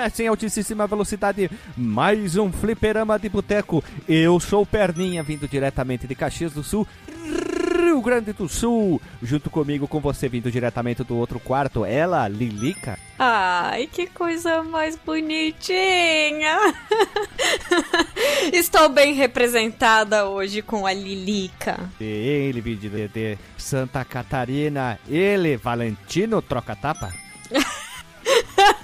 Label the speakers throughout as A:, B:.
A: Começa em altíssima velocidade, mais um fliperama de boteco. Eu sou Perninha, vindo diretamente de Caxias do Sul, Rio Grande do Sul. Junto comigo, com você, vindo diretamente do outro quarto, ela, Lilica.
B: Ai, que coisa mais bonitinha! Estou bem representada hoje com a Lilica.
A: Ele, vindo de, de Santa Catarina, ele, Valentino Troca-Tapa.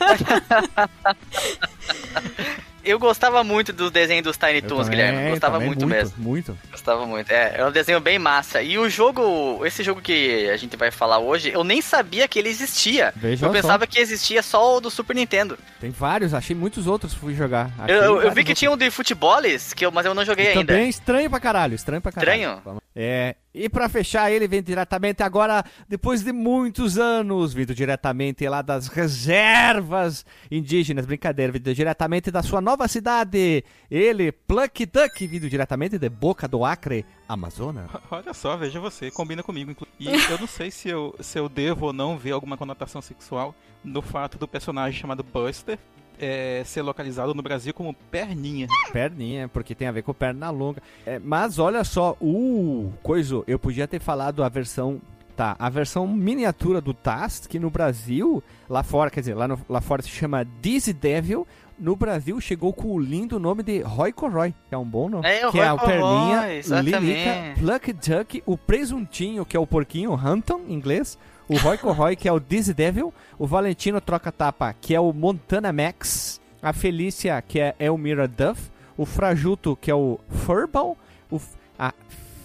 C: Eu gostava muito do desenho dos Tiny Toons,
A: também,
C: Guilherme. Gostava
A: também,
C: muito, mesmo.
A: Muito.
C: Gostava muito. É, é um desenho bem massa. E o jogo, esse jogo que a gente vai falar hoje, eu nem sabia que ele existia.
A: Veja
C: eu
A: só.
C: pensava que existia só o do Super Nintendo.
A: Tem vários, achei muitos outros fui jogar. Achei
C: Eu, eu- vi que
A: outros.
C: tinha um de futeboles, que eu, mas eu não joguei ainda.
A: Também estranho pra caralho, estranho pra caralho.
C: Estranho?
A: É, e pra fechar, ele vem diretamente agora, depois de muitos anos, vindo diretamente lá das reservas indígenas, brincadeira, vindo diretamente da sua nova cidade, ele, Pluck Duck, vindo diretamente de Boca do Acre, Amazonas.
D: Olha só, veja você, combina comigo. E eu não sei se eu, se eu devo ou não ver alguma conotação sexual no fato do personagem chamado Buster é, ser localizado no Brasil como Perninha.
A: Perninha, porque tem a ver com perna longa. É, mas olha só, o coisa, eu podia ter falado a versão. Tá, a versão miniatura do Tast, que no Brasil, lá fora, quer dizer, lá, no- lá fora se chama Dizzy Devil. No Brasil chegou com o lindo nome de Roy Corroy, que é um bom nome.
C: É, o
A: que é
C: Roy
A: o Perninha. Lilica, Pluck Duck, o Presuntinho, que é o porquinho, Hampton, em inglês. O Roy Corroy, que é o Dizzy Devil. O Valentino Troca-Tapa, que é o Montana Max. A Felícia, que é Elmira Duff. O Frajuto, que é o Furball. O, a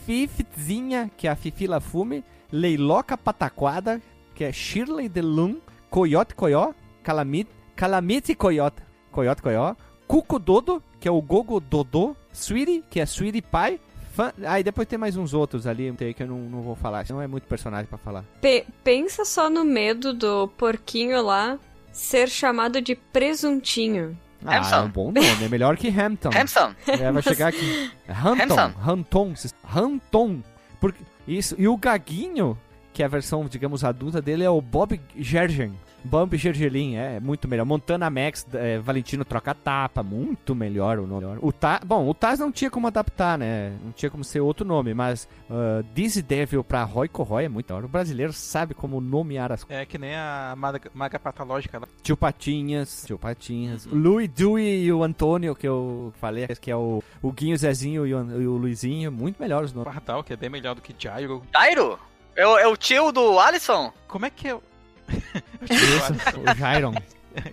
A: Fifzinha, que é a Fifi Lafume. Leiloca Pataquada, que é Shirley DeLun. Coyote Coyó. Calamite, Calamite Coyote. Coyote Coyó. Cuco Dodo, que é o Gogo Dodô. Sweetie, que é Sweetie Pie. Fan... Aí depois tem mais uns outros ali que eu não, não vou falar. Não é muito personagem pra falar.
B: Pe- pensa só no medo do porquinho lá ser chamado de presuntinho.
A: Ah,
C: Hampton.
A: é um bom nome. É melhor que Hampton.
C: Hamson.
A: É, vai chegar aqui. Hampton.
C: Hampton.
A: Hampton. Hampton. Porque, isso. E o Gaguinho, que é a versão, digamos, adulta dele, é o Bob Gergen. Bob Gergelin, é muito melhor. Montana Max, é, Valentino Troca Tapa, muito melhor o nome. O Ta, bom, o Taz não tinha como adaptar, né? Não tinha como ser outro nome, mas uh, Dizzy Devil pra Roy Corroy é muito melhor. O brasileiro sabe como nomear as
D: É que nem a maga, maga patológica lá.
A: Tio Patinhas, Tio Patinhas, o Louis Dewey e o Antônio, que eu falei, que é o, o Guinho Zezinho e o, e o Luizinho, muito melhores os nomes.
D: Pardal, que é bem melhor do que Gyro.
C: Jairo? É o, é o tio do Alisson?
D: Como é que é o...
A: O Jairon.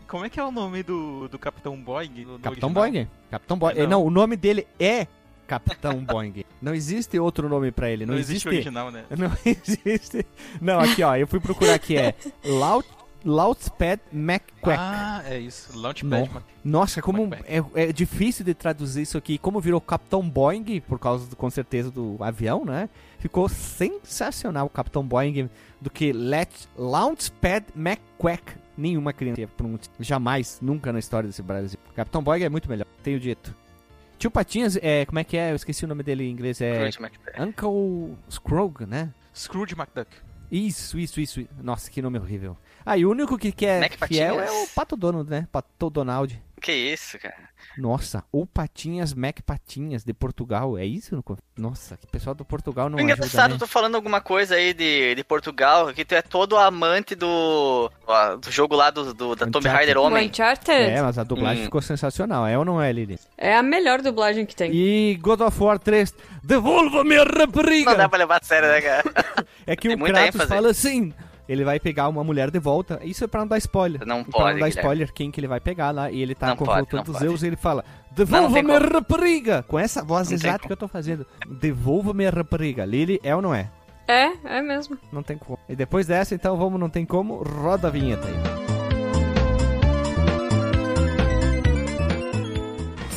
D: Como é que é o nome do, do Capitão Boing? no- no
A: Capitão
D: original?
A: Boing. Capitão Boing.
D: Não.
A: Não. o nome dele é Capitão Boing. Não existe outro nome pra ele, não,
D: Não existe
A: existe.
D: o original, né?
A: Não existe. Não, aqui ó, eu fui procurar aqui, é Loud, Loudspeed McQuack.
D: Ah, é isso. Launchpad.
A: No- Nossa, como é, é difícil de traduzir isso aqui. Como virou Capitão Boeing, por causa, do, com certeza, do avião, né? Ficou sensacional o Capitão Boeing do que Let Launchpad McQuack. Nenhuma criança. Jamais, nunca na história desse Brasil. Capitão Boeing é muito melhor, tenho dito. Tio Patinhas, é, como é que é? Eu esqueci o nome dele em inglês. É. Uncle Scrooge, né?
D: Scrooge McDuck.
A: Isso, isso, isso. Nossa, que nome horrível. Ah, e o único que, que é
C: Mac
A: fiel é o Pato Donald, né? Pato Donald.
C: Que isso, cara?
A: Nossa, ou Patinhas Mac Patinhas de Portugal, é isso? Nossa, que pessoal do Portugal não
C: Engraçado,
A: ajuda, né?
C: tu falando alguma coisa aí de, de Portugal, que tu é todo amante do, do jogo lá do, do- da Tomb. Raider Homem.
B: Uncharted
A: É, mas a dublagem
C: Hum.
A: ficou sensacional, é ou não é, Lili?
B: é a melhor dublagem que tem.
A: E God of War 3, devolva-me a
C: Não dá
A: rapariga!
C: pra levar a sério, né, cara?
A: É que
C: Tem
A: o Kratos
C: ênfase.
A: fala assim, ele vai pegar uma mulher de volta, isso é pra não dar spoiler.
C: Não
A: pra
C: pode,
A: não dar
C: Guilherme.
A: spoiler quem que ele vai pegar lá, e ele tá
C: Não
A: confrontando os. Zeus e ele fala, devolva-me a rapariga! Com essa voz
C: Não
A: exata que eu tô fazendo. Devolva-me a rapariga. Lili, é ou não é?
B: É, é mesmo.
A: Não tem como. E depois dessa, então, vamos, não tem como, roda a vinheta aí.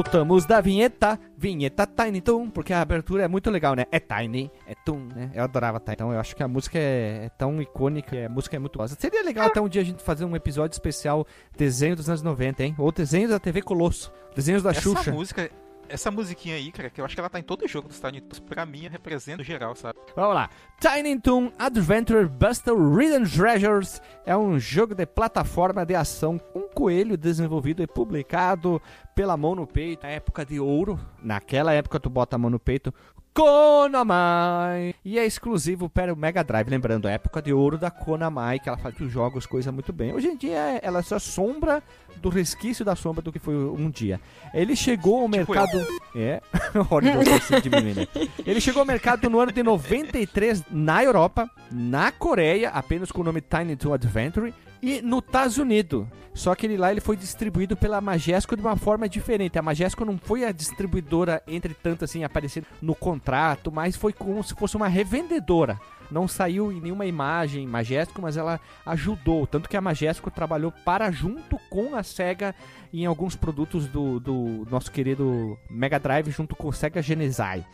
A: Voltamos da vinheta, vinheta Tiny Toon, porque a abertura é muito legal, né? É Tiny, é Toon, né? Eu adorava Tiny. Então eu acho que a música é, é tão icônica, a música é muito boa. Seria legal até um dia a gente fazer um episódio especial desenho dos anos 90, hein? Ou desenhos da TV Colosso, desenhos da
D: Essa
A: Xuxa.
D: música, essa musiquinha aí, cara, que eu acho que ela tá em todo jogo dos Tiny Toons, pra mim representa o geral, sabe?
A: Vamos lá. Tiny Toon Adventure Buster Hidden Treasures é um jogo de plataforma de ação com coelho desenvolvido e publicado pela mão no peito, na época de ouro. Naquela época tu bota a mão no peito. Konami! E é exclusivo para o Mega Drive. Lembrando, a época de ouro da Konami, que ela fazia os jogos, coisa muito bem. Hoje em dia, ela é só sombra do resquício da sombra do que foi um dia. Ele chegou ao mercado. É, olha você diminuir, né? Ele chegou ao mercado no ano de 93 na Europa, na Coreia, apenas com o nome Tiny Toon Adventure, e no Estados Unidos. Só que ele lá ele foi distribuído pela Majesco de uma forma diferente. A Majesco não foi a distribuidora, entre tanto assim, aparecendo no contrato, mas foi como se fosse uma revendedora. Não saiu em nenhuma imagem Majesco, mas ela ajudou. Tanto que a Majesco trabalhou para junto com a SEGA em alguns produtos do, do nosso querido Mega Drive, junto com o SEGA Genesai.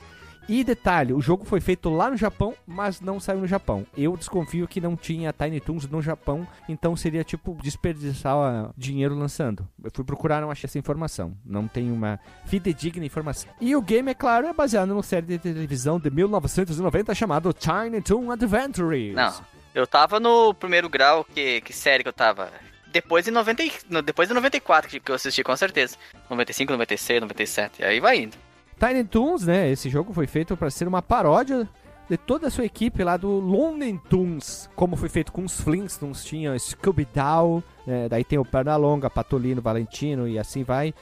A: E detalhe, o jogo foi feito lá no Japão, mas não saiu no Japão. Eu desconfio que não tinha Tiny Toons no Japão, então seria tipo desperdiçar ah, dinheiro lançando. Eu fui procurar, não achei essa informação. Não tem uma fidedigna informação. E o game, é claro, é baseado numa série de televisão de 1990 chamado Tiny Toon Adventures.
C: Não, eu tava no primeiro grau, que, que série que eu tava? Depois de, 90, e- no- depois de 94 que que eu assisti, com certeza. 95, 96, 97, aí vai indo.
A: Tiny Toons, né? Esse jogo foi feito para ser uma paródia de toda a sua equipe lá do Looney Tunes, como foi feito com os Flintstones, tinha Scooby-Doo, né, daí tem o Pernalonga, Patolino, Valentino e assim vai.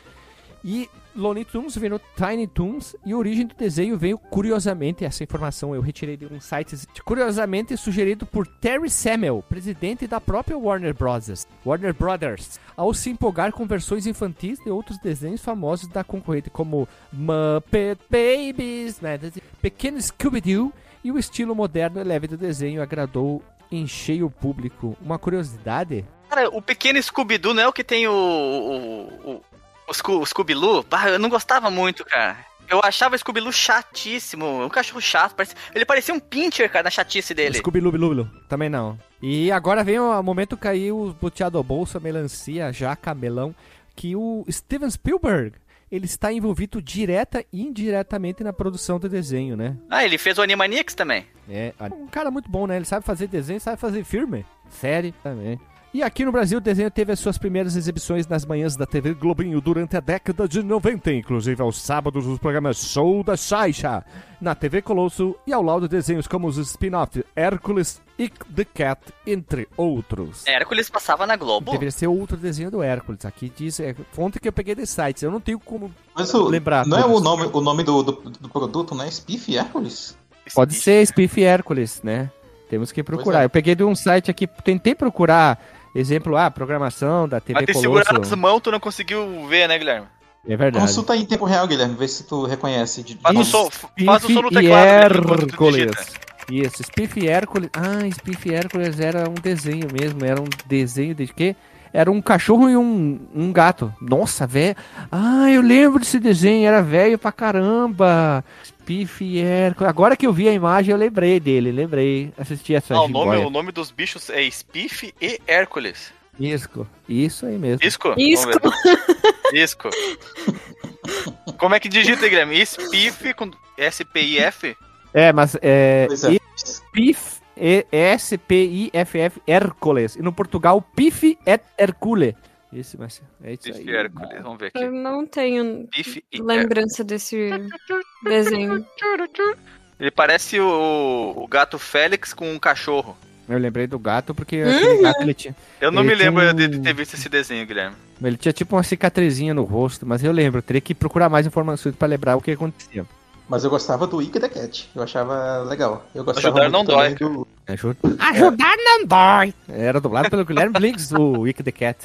A: E Looney Tunes virou Tiny Toons e a origem do desenho veio curiosamente, essa informação eu retirei de um site, curiosamente sugerido por Terry Samuel, presidente da própria Warner Brothers. Warner Brothers, ao se empolgar com versões infantis de outros desenhos famosos da concorrente, como Muppet Babies, né, Pequeno Scooby-Doo, e o estilo moderno e leve do desenho agradou em cheio o público. Uma curiosidade
C: Cara, o pequeno Scooby-Doo não é o que tem o, o, o, Scoo- o Scooby-Loo? Eu não gostava muito, cara. Eu achava o Scooby-Loo chatíssimo. Um cachorro chato. parecia- ele parecia um pincher, cara, na chatice dele.
A: Scooby Loo também não. E agora vem o momento caiu o boteado bolsa, melancia, jaca, melão, que o Steven Spielberg, ele está envolvido direta e indiretamente na produção do desenho, né?
C: Ah, ele fez o Animaniacs também.
A: É, um cara muito bom, né? Ele sabe fazer desenho, sabe fazer filme, série também. E aqui no Brasil o desenho teve as suas primeiras exibições nas manhãs da TV Globinho durante a década de 90, inclusive aos sábados nos programas Show da Saixa, na TV Colosso e ao lado desenhos como os spin-off Hércules e The Cat, entre outros.
C: Hércules passava na Globo.
A: Deveria ser outro desenho do Hércules. Aqui diz, é fonte que eu peguei de sites. Eu não tenho como
E: Mas o,
A: lembrar.
E: não é o nome, o nome do, do, do produto, né? Spiff Hércules?
A: Pode ser Spiff Hércules, né? Temos que procurar.
E: É.
A: Eu peguei de um site aqui, tentei procurar exemplo, ah, programação da TV
C: Mas
A: Colosso.
C: segurado as mãos, tu não conseguiu ver, né, Guilherme?
A: É verdade.
E: Consulta aí em tempo real, Guilherme, vê se tu reconhece. De, de
C: Faz o som, faz o som no
A: e
C: teclado digita.
A: Isso, Spiff Hércules. Ah, Spiff Hércules era um desenho mesmo. Era um desenho de quê? Era um cachorro e um, um gato. Nossa, velho. Ah, eu lembro desse desenho. Era velho pra caramba. Spiff e Hércules. Agora que eu vi a imagem, eu lembrei dele. Lembrei. Assisti essa
C: Ah, o nome, o nome dos bichos é Spiff e Hércules.
A: Isco. Isso aí mesmo.
C: Isco?
B: Isco.
C: Isco. Como é que digita, Guilherme? Spiff com S-P-I-F?
A: É, mas é.
E: É.
A: Pif, E- S-P-I-F-F, Hércules. E no Portugal, Pif et Hercule. Isso, mas é isso aí.
C: Hércules, vamos ver
B: Eu
C: aqui.
B: não tenho
C: e Hércules.
B: lembrança desse desenho.
C: Ele parece o, o gato Félix com um cachorro.
A: Eu lembrei do gato porque aquele gato ele tinha.
C: Eu não me lembro
A: um-
C: de, ter visto esse desenho, Guilherme.
A: Ele tinha tipo uma cicatrizinha no rosto, mas eu lembro, eu teria que procurar mais informações pra lembrar o que acontecia.
E: Mas eu gostava do Ike the Cat. Eu achava legal. Eu gostava
C: Ajudar não dói,
E: do...
A: Ajuda. Ajudar não dói! Era dublado pelo Guilherme Blinks, o Wick the Cat.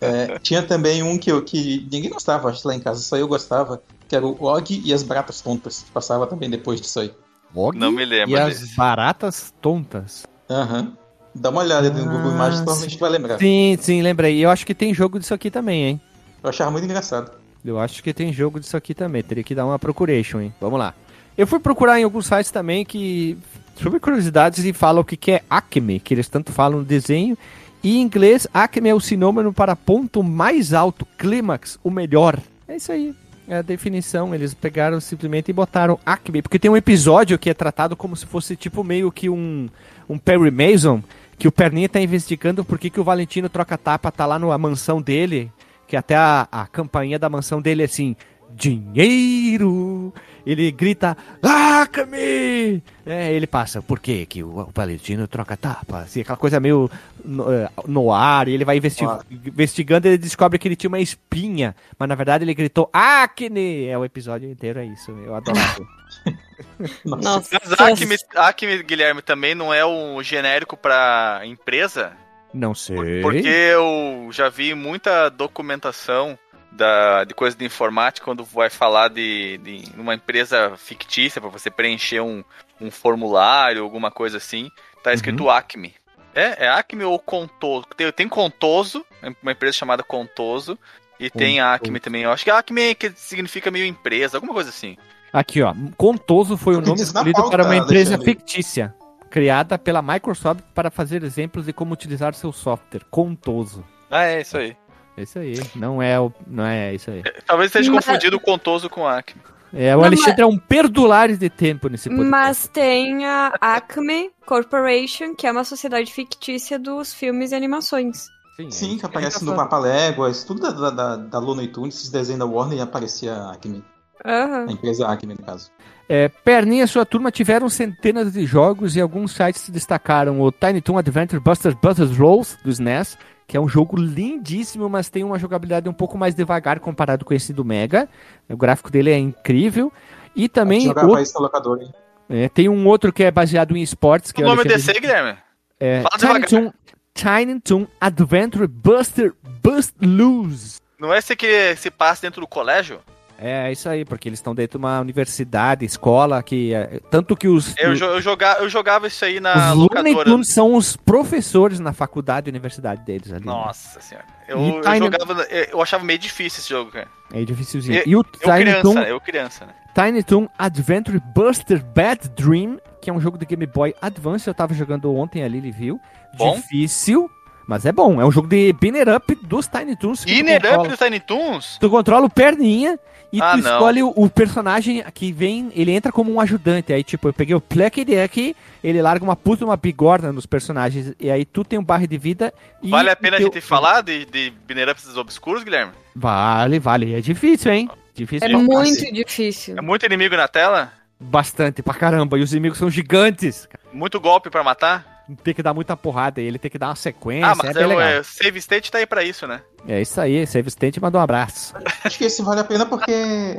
E: É, tinha também um que, eu, que ninguém gostava, acho, lá em casa, só eu gostava, que era o Og e as Baratas Tontas. Passava também depois disso aí.
A: Og
C: Não me lembro
A: E as
C: desse.
A: baratas tontas.
E: Aham. Dá uma olhada no Google
A: Ah,
E: Imagens, provavelmente vai lembrar.
A: Sim, sim, lembrei. E eu acho que tem jogo disso aqui também, hein?
E: Eu achava muito engraçado.
A: Eu acho que tem jogo disso aqui também. Teria que dar uma procuration, hein? Vamos lá. Eu fui procurar em alguns sites também que. sobre curiosidades e falam o que, que é Acme, que eles tanto falam no desenho. E em inglês, Acme é o sinônimo para ponto mais alto, clímax, o melhor. É isso aí. É a definição. Eles pegaram simplesmente e botaram Acme. Porque tem um episódio que é tratado como se fosse tipo meio que um, um Perry Mason. Que o Perninha tá investigando por que, que o Valentino troca-tapa tá lá na mansão dele. Que até a, a campainha da mansão dele é assim: Dinheiro! Ele grita: Acme! É, ele passa, por quê? Que o, o Valentino troca tapa? Assim, aquela coisa meio no, eh, no ar, e ele vai investi
E: Claro.
A: investigando e ele descobre que ele tinha uma espinha, mas na verdade ele gritou Acne! É o episódio inteiro, é isso. Eu adorava.
E: Nossa.
C: Mas Acme, Acme, Guilherme, também não é um genérico pra empresa?
A: Não sei.
C: Porque eu já vi muita documentação da, de coisa de informática quando vai falar de, de uma empresa fictícia para você preencher um, um formulário, alguma coisa assim. Tá escrito Acme. É, é Acme ou Contoso? Tem, tem Contoso, uma empresa chamada Contoso. E tem
A: Contoso.
C: Acme também. Eu acho que Acme que significa meio empresa, alguma coisa assim.
A: Aqui, ó. Contoso foi o
E: Me
A: nome escolhido
E: pauta,
A: para uma empresa
E: Alexandre.
A: fictícia, criada pela Microsoft para fazer exemplos de como utilizar seu software. Contoso.
C: Ah, é isso aí.
A: É isso aí. Não é, o, não é isso aí.
C: Talvez esteja
B: Mas-
C: confundido o Contoso com Acme.
A: É, o
B: Não,
A: Alexandre é um perdulares de tempo nesse podcast.
B: Mas tem a Acme Corporation, que é uma sociedade fictícia dos filmes e animações.
A: Sim, é
E: Sim,
A: isso
E: que aparece
A: gente
E: no Papaléguas, tudo da, da, da, da Looney Tunes, esses desenhos da Warner, aparecia a Acme.
B: Aham.
E: A empresa Acme, no caso.
A: É, Perninha e sua turma tiveram centenas de jogos e alguns sites destacaram o Tiny Toon Adventure Buster Butters Rolls do SNES, que é um jogo lindíssimo, mas tem uma jogabilidade um pouco mais devagar comparado com esse do Mega. O gráfico dele é incrível. E também
E: Jogava
A: outro-
E: isso no locador, hein?
A: é, tem um outro que é baseado em esportes. Que
C: o
A: é
C: nome
A: Alexandre-
C: desse, Guilherme?
A: é,
C: Fala
A: Tiny. Toon, Tiny Toon Adventure Buster Bust Loose.
C: Não é esse que se passa dentro do colégio?
A: É isso aí, porque eles estão dentro de uma universidade, escola, que é, tanto que os,
C: Eu, jo- eu, joga, eu jogava isso aí na
A: os Looney
C: locadora.
A: Tunes são os professores na faculdade e universidade deles ali. né?
C: Nossa senhora. Eu,
A: E
C: eu
A: Tiny-
C: jogava. Eu eu achava meio difícil esse jogo, cara.
A: É dificilzinho.
C: Eu-
A: E o
C: Eu
A: Tiny
C: criança,
A: Toon,
C: eu criança, né?
A: Tiny Toon Adventure Buster Bad Dream, que é um jogo de Game Boy Advance, eu tava jogando ontem ali, ele viu.
C: Bom.
A: Difícil, mas é bom. É um jogo de Binner Up dos Tiny Toons.
C: Inner Up
A: controla-
C: do Tiny Toons?
A: Tu controla o perninha e
C: Ah,
A: tu
C: não.
A: escolhe o, o personagem que vem, ele entra como um ajudante. Aí, tipo, eu peguei o Plucky aqui, ele larga uma puta, uma bigorna nos personagens. E aí tu tem um barra de vida e.
C: Vale a pena
A: o
C: a
A: teu-
C: gente falar de, de Binner Ups Obscuros, Guilherme?
A: Vale, vale. É difícil, hein? Difícil
B: É
A: pra
B: muito
A: cacete.
B: difícil.
C: É muito inimigo na tela?
A: Bastante, pra caramba. E os inimigos são gigantes.
C: Muito golpe pra matar?
A: Tem que dar muita porrada e ele tem que dar uma sequência.
C: ah,
A: é
C: mas
A: bem
C: é,
A: legal.
C: é, Save State tá aí pra isso, né?
A: É isso aí, Save State mandou um abraço.
E: Acho que esse vale a pena porque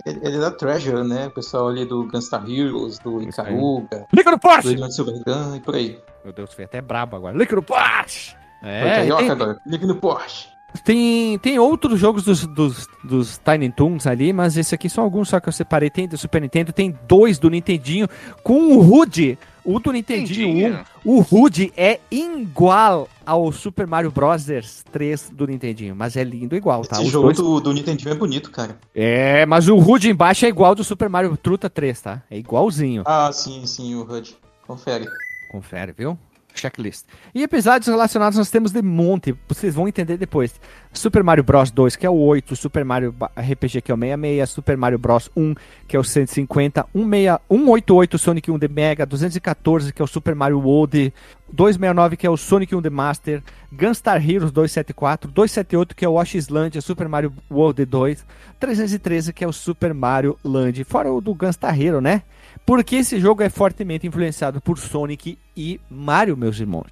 E: ele é da Treasure, né? O pessoal ali do Gunstar Heroes, do. Icaruga,
A: Liga no
E: do
A: Porsche!
E: Ilhão de Silvergun e por aí.
A: Meu Deus, foi até brabo agora. Liga no Porsche!
E: Foi
A: É,
E: carioca
A: tem,
E: agora. Liga no Porsche.
A: Tem, tem outros jogos dos, dos, dos Tiny Toons ali, mas esse aqui são alguns só que eu separei. Tem do Super Nintendo, tem dois do Nintendinho com o Rude. O do Nintendinho 1,
C: Nintendinho.
A: o Rude é igual ao Super Mario Bros. 3 do Nintendinho, mas é lindo igual, tá?
E: Esse
A: Os
E: jogo
A: dois-
E: do, do Nintendo é bonito, cara.
A: É, mas o Rude embaixo é igual ao do Super Mario Truta 3, tá? É igualzinho.
E: Ah, sim, sim, o HUD. Confere.
A: Confere, viu? Checklist. E episódios relacionados nós temos de monte, vocês vão entender depois. Super Mario Bros 2, que é o 8, Super Mario RPG, que é o 66, Super Mario Bros 1, que é o 150, 16 188 Sonic 1 The Mega, 214, que é o Super Mario World, 269, que é o Sonic 1 The Master, Gunstar Heroes 274, 278, que é o Washislandia, Super Mario World 2, 313, que é o Super Mario Land, fora o do Gunstar Hero, né? Porque esse jogo é fortemente influenciado por Sonic e Mario, meus irmãos.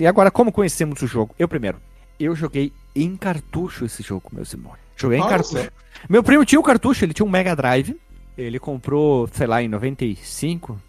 A: E agora, como conhecemos o jogo? Eu primeiro. Eu joguei em cartucho esse jogo, meus irmãos. Joguei em
E: Olha
A: cartucho. Meu primo tinha um cartucho, ele tinha um Mega Drive. Ele comprou, sei lá, em 95,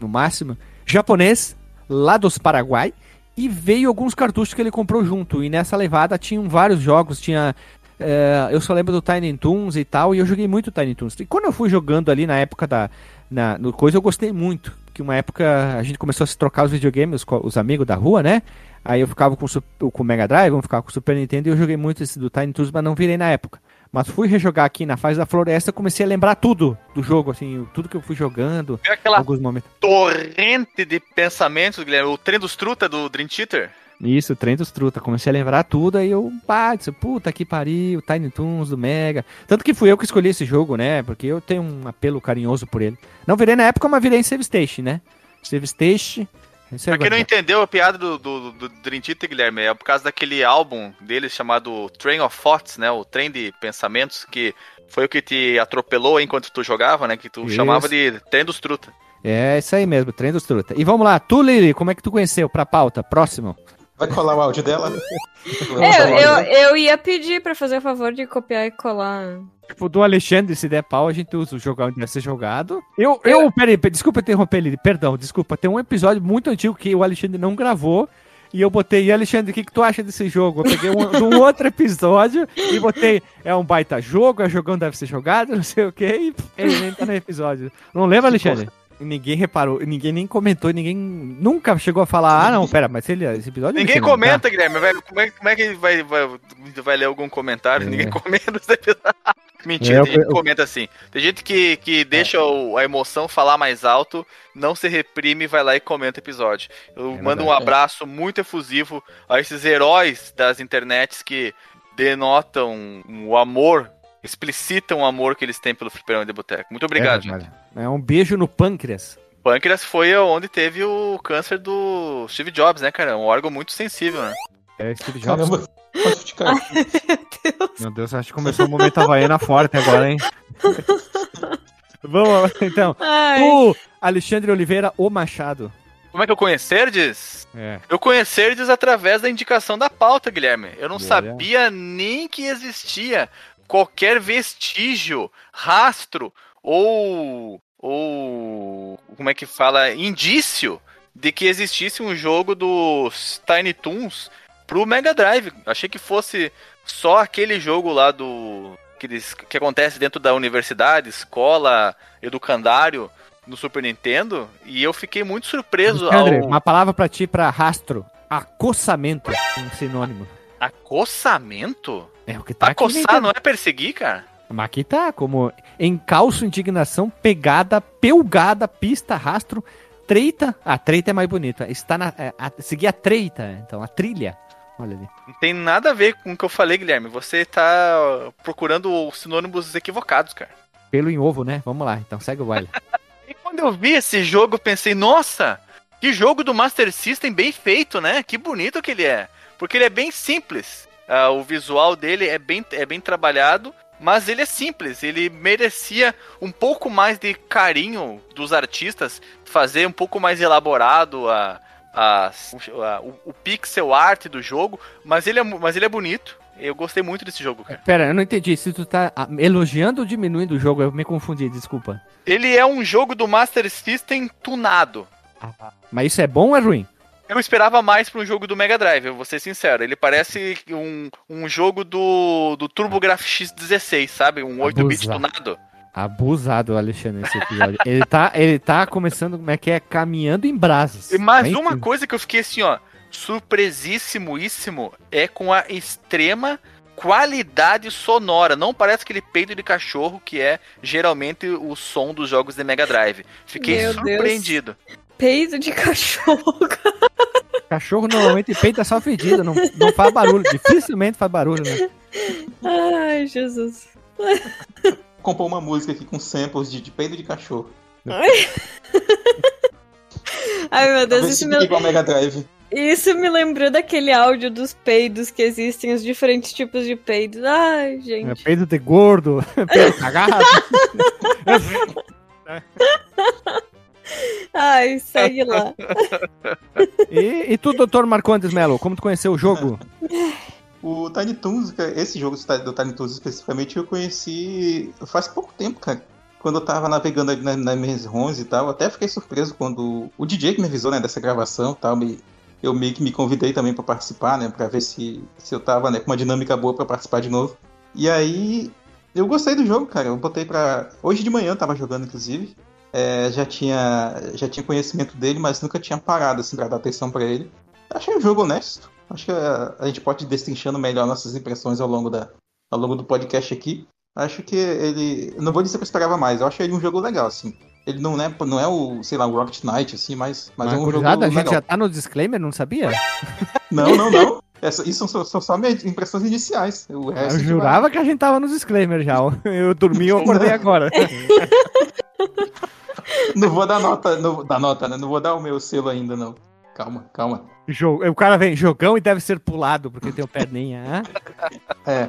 A: no máximo. Japonês, lá dos Paraguai. E veio alguns cartuchos que ele comprou junto. E nessa levada tinham vários jogos. Tinha. É, eu só lembro do Tiny Toons e tal. E eu joguei muito Tiny Toons. E quando eu fui jogando ali na época da. Na, no coisa, eu gostei muito. Que uma época a gente começou a se trocar os videogames, com os amigos da rua, né? Aí eu ficava com com o Mega Drive, um ficava com o Super Nintendo e eu joguei muito esse do Tiny Toons, mas não virei na época. Mas fui rejogar aqui na fase da floresta, comecei a lembrar tudo do jogo, assim, tudo que eu fui jogando,
C: aquela
A: alguns momentos.
C: torrente de pensamentos, Guilherme? O trem dos truta do Dream Theater?
A: Isso, o trem dos truta. Comecei a lembrar tudo, aí eu, pá, disse, puta que pariu, Tiny Toons do Mega. Tanto que fui eu que escolhi esse jogo, né? Porque eu tenho um apelo carinhoso por ele. Não virei na época, mas virei em Save Station, né? Save Station. esse
C: Pra quem não entendeu a piada do, do, do Dream Theater, Guilherme, é por causa daquele álbum deles chamado Train of Thoughts, né? O Trem de Pensamentos, que foi o que te atropelou enquanto tu jogava, né? Que tu
A: Isso.
C: chamava de Trem dos Truta.
A: É isso aí mesmo, trem dos truta. E vamos lá, tu, Lili, como é que tu conheceu pra pauta? Próximo.
E: Vai colar o áudio dela?
B: É, eu, eu, eu ia pedir pra fazer o favor de copiar e colar.
A: Tipo, do Alexandre, se der pau, a gente usa o jogar onde deve ser jogado. Eu, eu, peraí, peraí, desculpa interromper ele, perdão, desculpa. Tem um episódio muito antigo que o Alexandre não gravou. E eu botei, e Alexandre, o que, que tu acha desse jogo? Eu peguei um, de um outro episódio e botei, é um baita jogo, é jogão deve ser jogado, não sei o que, e ele entra no episódio. Não lembra, Alexandre? Ninguém reparou, ninguém nem comentou, ninguém nunca chegou a falar, ah, não, pera, mas ele, esse episódio...
C: Ninguém
A: não tá?"
C: comenta, Guilherme. Vai- como, é, como é que ele vai, vai, vai ler algum comentário?
A: É.
C: Ninguém comenta esse episódio. Mentira,
A: É,
C: tem gente
A: eu-
C: que comenta assim. Tem gente que, que deixa o- a emoção falar mais alto, não se reprime vai lá e comenta o episódio. Eu
A: É
C: mando um
A: verdade.
C: abraço muito efusivo a esses heróis das internets que denotam o amor, explicitam o amor que eles têm pelo Fliperama de Boteco. Muito obrigado,
A: é,
C: gente.
A: É um beijo no pâncreas.
C: Pâncreas foi onde teve o câncer do Steve Jobs, né, cara? Um órgão muito sensível, né?
A: É Steve Jobs.
E: Caramba, pode ficar.
A: Meu Deus, acho que começou o momento Havaiana forte agora, hein? Vamos lá, então.
B: Ai,
A: O Alexandre Oliveira, o Machado.
C: Como é que eu conhecerdes?
A: É.
C: Eu conhecerdes através da indicação da pauta, Guilherme. Eu não
A: Olha.
C: sabia nem que existia qualquer vestígio, rastro ou ou como é que fala, indício de que existisse um jogo dos Tiny Toons pro Mega Drive. Achei que fosse só aquele jogo lá do que, que acontece dentro da universidade, escola, educandário no Super Nintendo, e eu fiquei muito surpreso
A: Alexandre,
C: ao
A: uma palavra pra ti pra rastro. Acossamento. Um sinônimo.
C: acossamento.
A: É o que tá aqui.
C: Acossar não é perseguir, cara?
A: Mas aqui tá, como encalço, indignação, pegada, pelgada, pista, rastro, treita. A treita é mais bonita. Está na. é, a- seguir a treita, então, a trilha. Olha ali.
C: Não tem nada a ver com o que eu falei, Guilherme. Você tá procurando sinônimos equivocados, cara.
A: Pelo em ovo, né? Vamos lá, então segue o baile.
C: E quando eu vi esse jogo, eu pensei, nossa, que jogo do Master System bem feito, né? Que bonito que ele é. Porque ele é bem simples. Ah, o visual dele é bem, é bem trabalhado, mas ele é simples. Ele merecia um pouco mais de carinho dos artistas, fazer um pouco mais elaborado a, a- a- o, o pixel art do jogo, mas ele, é, mas ele é bonito. Eu gostei muito desse jogo, cara.
A: Pera, eu não entendi. Se tu tá ah, elogiando ou diminuindo o jogo, eu me confundi, desculpa.
C: Ele é um jogo do Master System tunado.
A: Mas isso é bom ou é ruim?
C: Eu esperava mais pra um jogo do Mega Drive, eu vou ser sincero. Ele parece um, um jogo do, do TurboGrafx 16, sabe? Um 8-bit
A: Abusado.
C: tunado.
A: Abusado o Alexandre nesse episódio. ele, tá, ele tá começando, como é que é? Caminhando em brasas.
C: E mais
A: Bem
C: uma coisa que eu fiquei assim, ó, surpresíssimo é com a extrema qualidade sonora. Não parece aquele peido de cachorro que é geralmente o som dos jogos de Mega Drive. Fiquei
B: Meu Deus. Peido de cachorro.
A: Cachorro normalmente peita só fedido, não, não faz barulho. Dificilmente faz barulho, né?
B: Ai, Jesus.
E: Compôs uma música aqui com samples de, de peido de cachorro.
B: Ai, meu Deus, isso me,
E: igual Mega Drive.
B: isso me lembrou daquele áudio dos peidos que existem, os diferentes tipos de peidos. Ai,
A: É,
B: gente.
A: Peido de gordo, peido cagado.
B: Ai, segue lá.
A: E, e tu, doutor Marcondes Melo, como tu conheceu o jogo?
E: O Tiny Toons, esse jogo do Tiny Toons especificamente, eu conheci faz pouco tempo, cara. Quando eu tava navegando ali na- nas minhas ROMs e tal, até fiquei surpreso quando o DJ que me avisou, né, dessa gravação e tal, me, eu meio que me convidei também pra participar, né, pra ver se, se eu tava, né, com uma dinâmica boa pra participar de novo. E aí, eu gostei do jogo, cara, eu botei pra... Hoje de manhã eu tava jogando, inclusive, É, já, tinha, já tinha conhecimento dele, mas nunca tinha parado, assim, pra dar atenção pra ele. Achei um jogo honesto. Acho que a, a gente pode ir destrinchando melhor nossas impressões ao longo, da, ao longo do podcast aqui. Acho que ele. eu Não vou dizer que eu esperava mais, eu achei ele um jogo legal, assim. Ele não é, não é o, sei lá, o Rocket Knight, assim, mas, mas é um jogo
A: a gente
E: legal.
A: já tá no disclaimer, não sabia?
E: Não, não, não. Essa- isso são, são só minhas impressões iniciais. O resto
A: Eu jurava que a gente tava no disclaimer já. Eu dormi e eu acordei agora.
E: Não vou dar nota, não, dar nota, né? Não vou dar o meu selo ainda, não. Calma, calma.
A: Jo- O cara vem, jogão e deve ser pulado, porque tem o perninha.
E: É,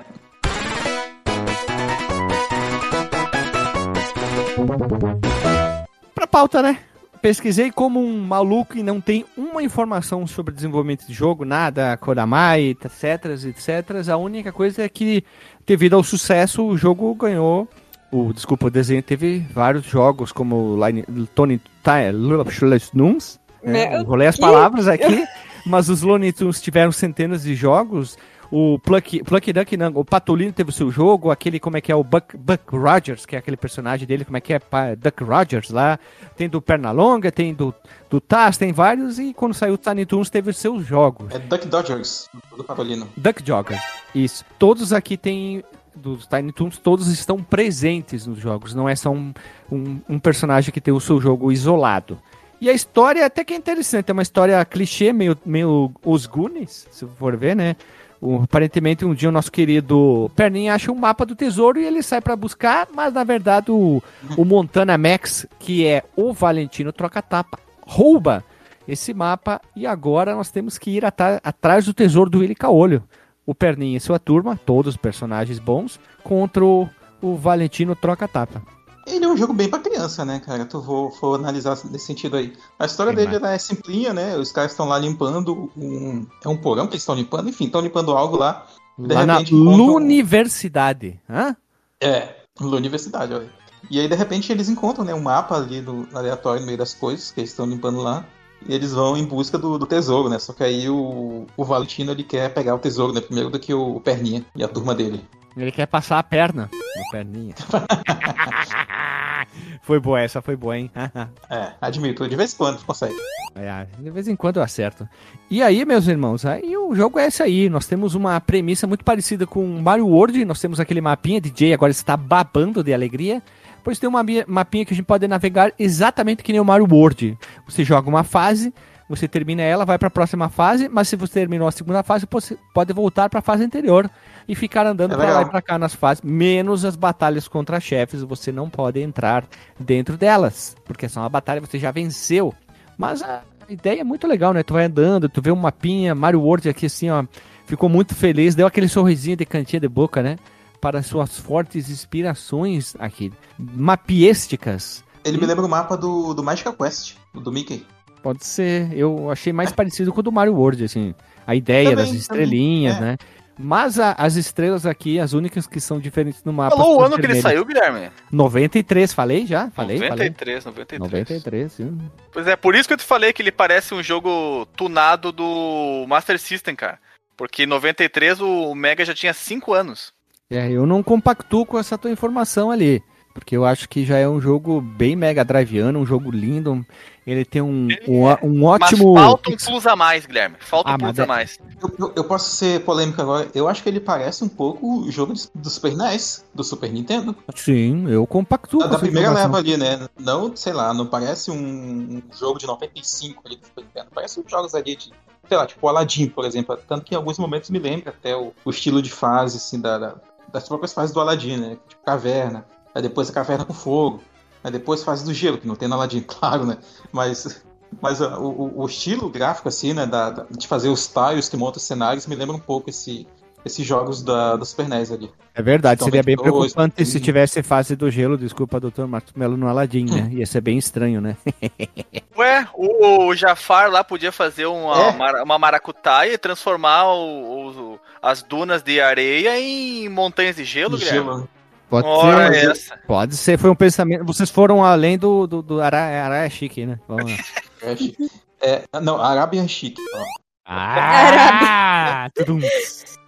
A: Pra pauta, né? Pesquisei como um maluco e não tem uma informação sobre desenvolvimento de jogo, nada, Kodamai, etc, etc. A única coisa é que, devido ao sucesso, o jogo ganhou. O, desculpa, o desenho teve vários jogos, como Line, Tony Tunes. Né? Rolei as palavras aqui, mas os Looney Tunes tiveram centenas de jogos. O Plucky, Plucky Duck, não, o Patolino teve o seu jogo, aquele, como é que é, o Buck, Buck Rogers, que é aquele personagem dele, como é que é, Duck Rogers lá. Tem do Pernalonga, tem do, do Taz, tem vários, e quando saiu o Tiny Toons teve os seus jogos.
E: é Duck Dodgers, do Patolino.
A: Duck Jogger, isso. Todos aqui têm, dos Tiny Toons, todos estão presentes nos jogos, não é só um, um, um personagem que tem o seu jogo isolado. E a história até que é interessante, é uma história clichê, meio, meio os Goonies, se for ver, né? O- aparentemente um dia o nosso querido Perninha acha um mapa do tesouro e ele sai pra buscar, mas na verdade o, o Montana Max, que é o Valentino Troca-Tapa, rouba esse mapa e agora nós temos que ir atrás do tesouro do Willy Caolho. O Perninha e sua turma, todos os personagens bons, contra o, o Valentino Troca-Tapa.
E: Ele é um jogo bem pra criança, né, cara? Tu vou, vou analisar nesse sentido aí. A história
A: Bem
E: dele ela é simplinha, né? Os caras estão lá limpando um. É um porão que eles estão limpando, enfim, estão limpando algo lá. De
A: Lá na Universidade. Hã?
E: É, universidade, olha. E aí, de repente, eles encontram né, um mapa ali do aleatório no meio das coisas que eles estão limpando lá. E eles vão em busca do, do tesouro, né? Só que aí o, o Valentino ele quer pegar o tesouro, né? Primeiro do que o Perninha e a turma dele.
A: Ele quer passar a perna no Perninha. foi boa, essa foi boa, hein?
E: É, admito, de vez em quando consegue.
A: É, de vez em quando eu acerto. E aí, meus irmãos, aí o jogo é esse aí. Nós temos uma premissa muito parecida com Mario World. Nós temos aquele mapinha, DJ agora está babando de alegria. Pois tem uma mapinha que a gente pode navegar exatamente que nem o Mario World. Você joga uma fase, você termina ela, vai para a próxima fase, mas se você terminou a segunda fase, você pode voltar para a fase anterior e ficar andando
E: É
A: para lá e para cá nas fases, menos as batalhas contra chefes, você não pode entrar dentro delas, porque são uma batalha que você já venceu. Mas a ideia é muito legal, né? Tu vai andando, tu vê um mapinha, Mario World aqui assim, ó, ficou muito feliz, deu aquele sorrisinho de cantinha de boca, né? Para suas fortes inspirações aqui, mapiêsticas.
E: Ele me lembra o mapa do, do Magical Quest, do Mickey.
A: Pode ser, eu achei mais parecido com o do Mario World, assim, a ideia
E: Também,
A: das estrelinhas,
E: também, é.
A: né? Mas a- as estrelas aqui, as únicas que são diferentes no mapa.
C: Falou o ano que ele
A: vermelhas.
C: saiu, Guilherme?
A: 93, falei já? Falei, falei.
C: 93, 93.
A: 93, sim.
C: Pois é, por isso que eu te falei que ele parece um jogo tunado do Master System, cara. Porque em 93 o Mega já tinha 5 anos.
A: É, eu não compactuo com essa tua informação ali. Porque eu acho que já é um jogo bem Mega Driveano, um jogo lindo. Ele tem um, um, um ótimo.
C: Mas falta um plus a mais, Guilherme. Falta
A: Ah,
C: um plus
A: mas
C: a
A: é-
C: mais.
E: Eu, eu- eu posso ser polêmico agora. Eu acho que ele parece um pouco o jogo do Super NES, do Super Nintendo.
A: Sim, eu compactuo
E: Da,
A: com
E: da primeira
A: informação.
E: leva ali, né? Não, sei lá, não parece um, um jogo de 95 ali do Super Nintendo. Parece uns jogos ali de, sei lá, tipo o Aladdin, por exemplo. Tanto que em alguns momentos me lembra até o, o estilo de fase, assim, da, da- das próprias fases do Aladdin, né? Tipo caverna, aí depois a caverna com fogo, aí depois fase do gelo, que não tem no Aladdin, claro, né? Mas, mas ó, o, o- o estilo gráfico, assim, né? da- da- de fazer os tiles que montam os cenários me lembra um pouco esse, esses jogos da, do Super NES ali.
A: É verdade,
E: Então,
A: seria bem
E: 22,
A: preocupante se
E: tem-
A: tivesse fase do gelo, desculpa, Dr. Marcos Melo no Aladdin, né? Ia ser bem estranho, né?
C: Ué, o, o Jafar lá podia fazer uma,
E: É.
C: uma maracutaia e transformar o- o- as dunas de areia em montanhas de gelo,
E: gelo.
A: Pode
C: Ora
A: ser,
C: essa.
A: pode ser, foi um pensamento. Vocês foram além do, do, do Ara- Araia Chique, né? Vamos lá.
E: É, chique. É, não, Arábia é chique. ó.
A: Ah! Tudum.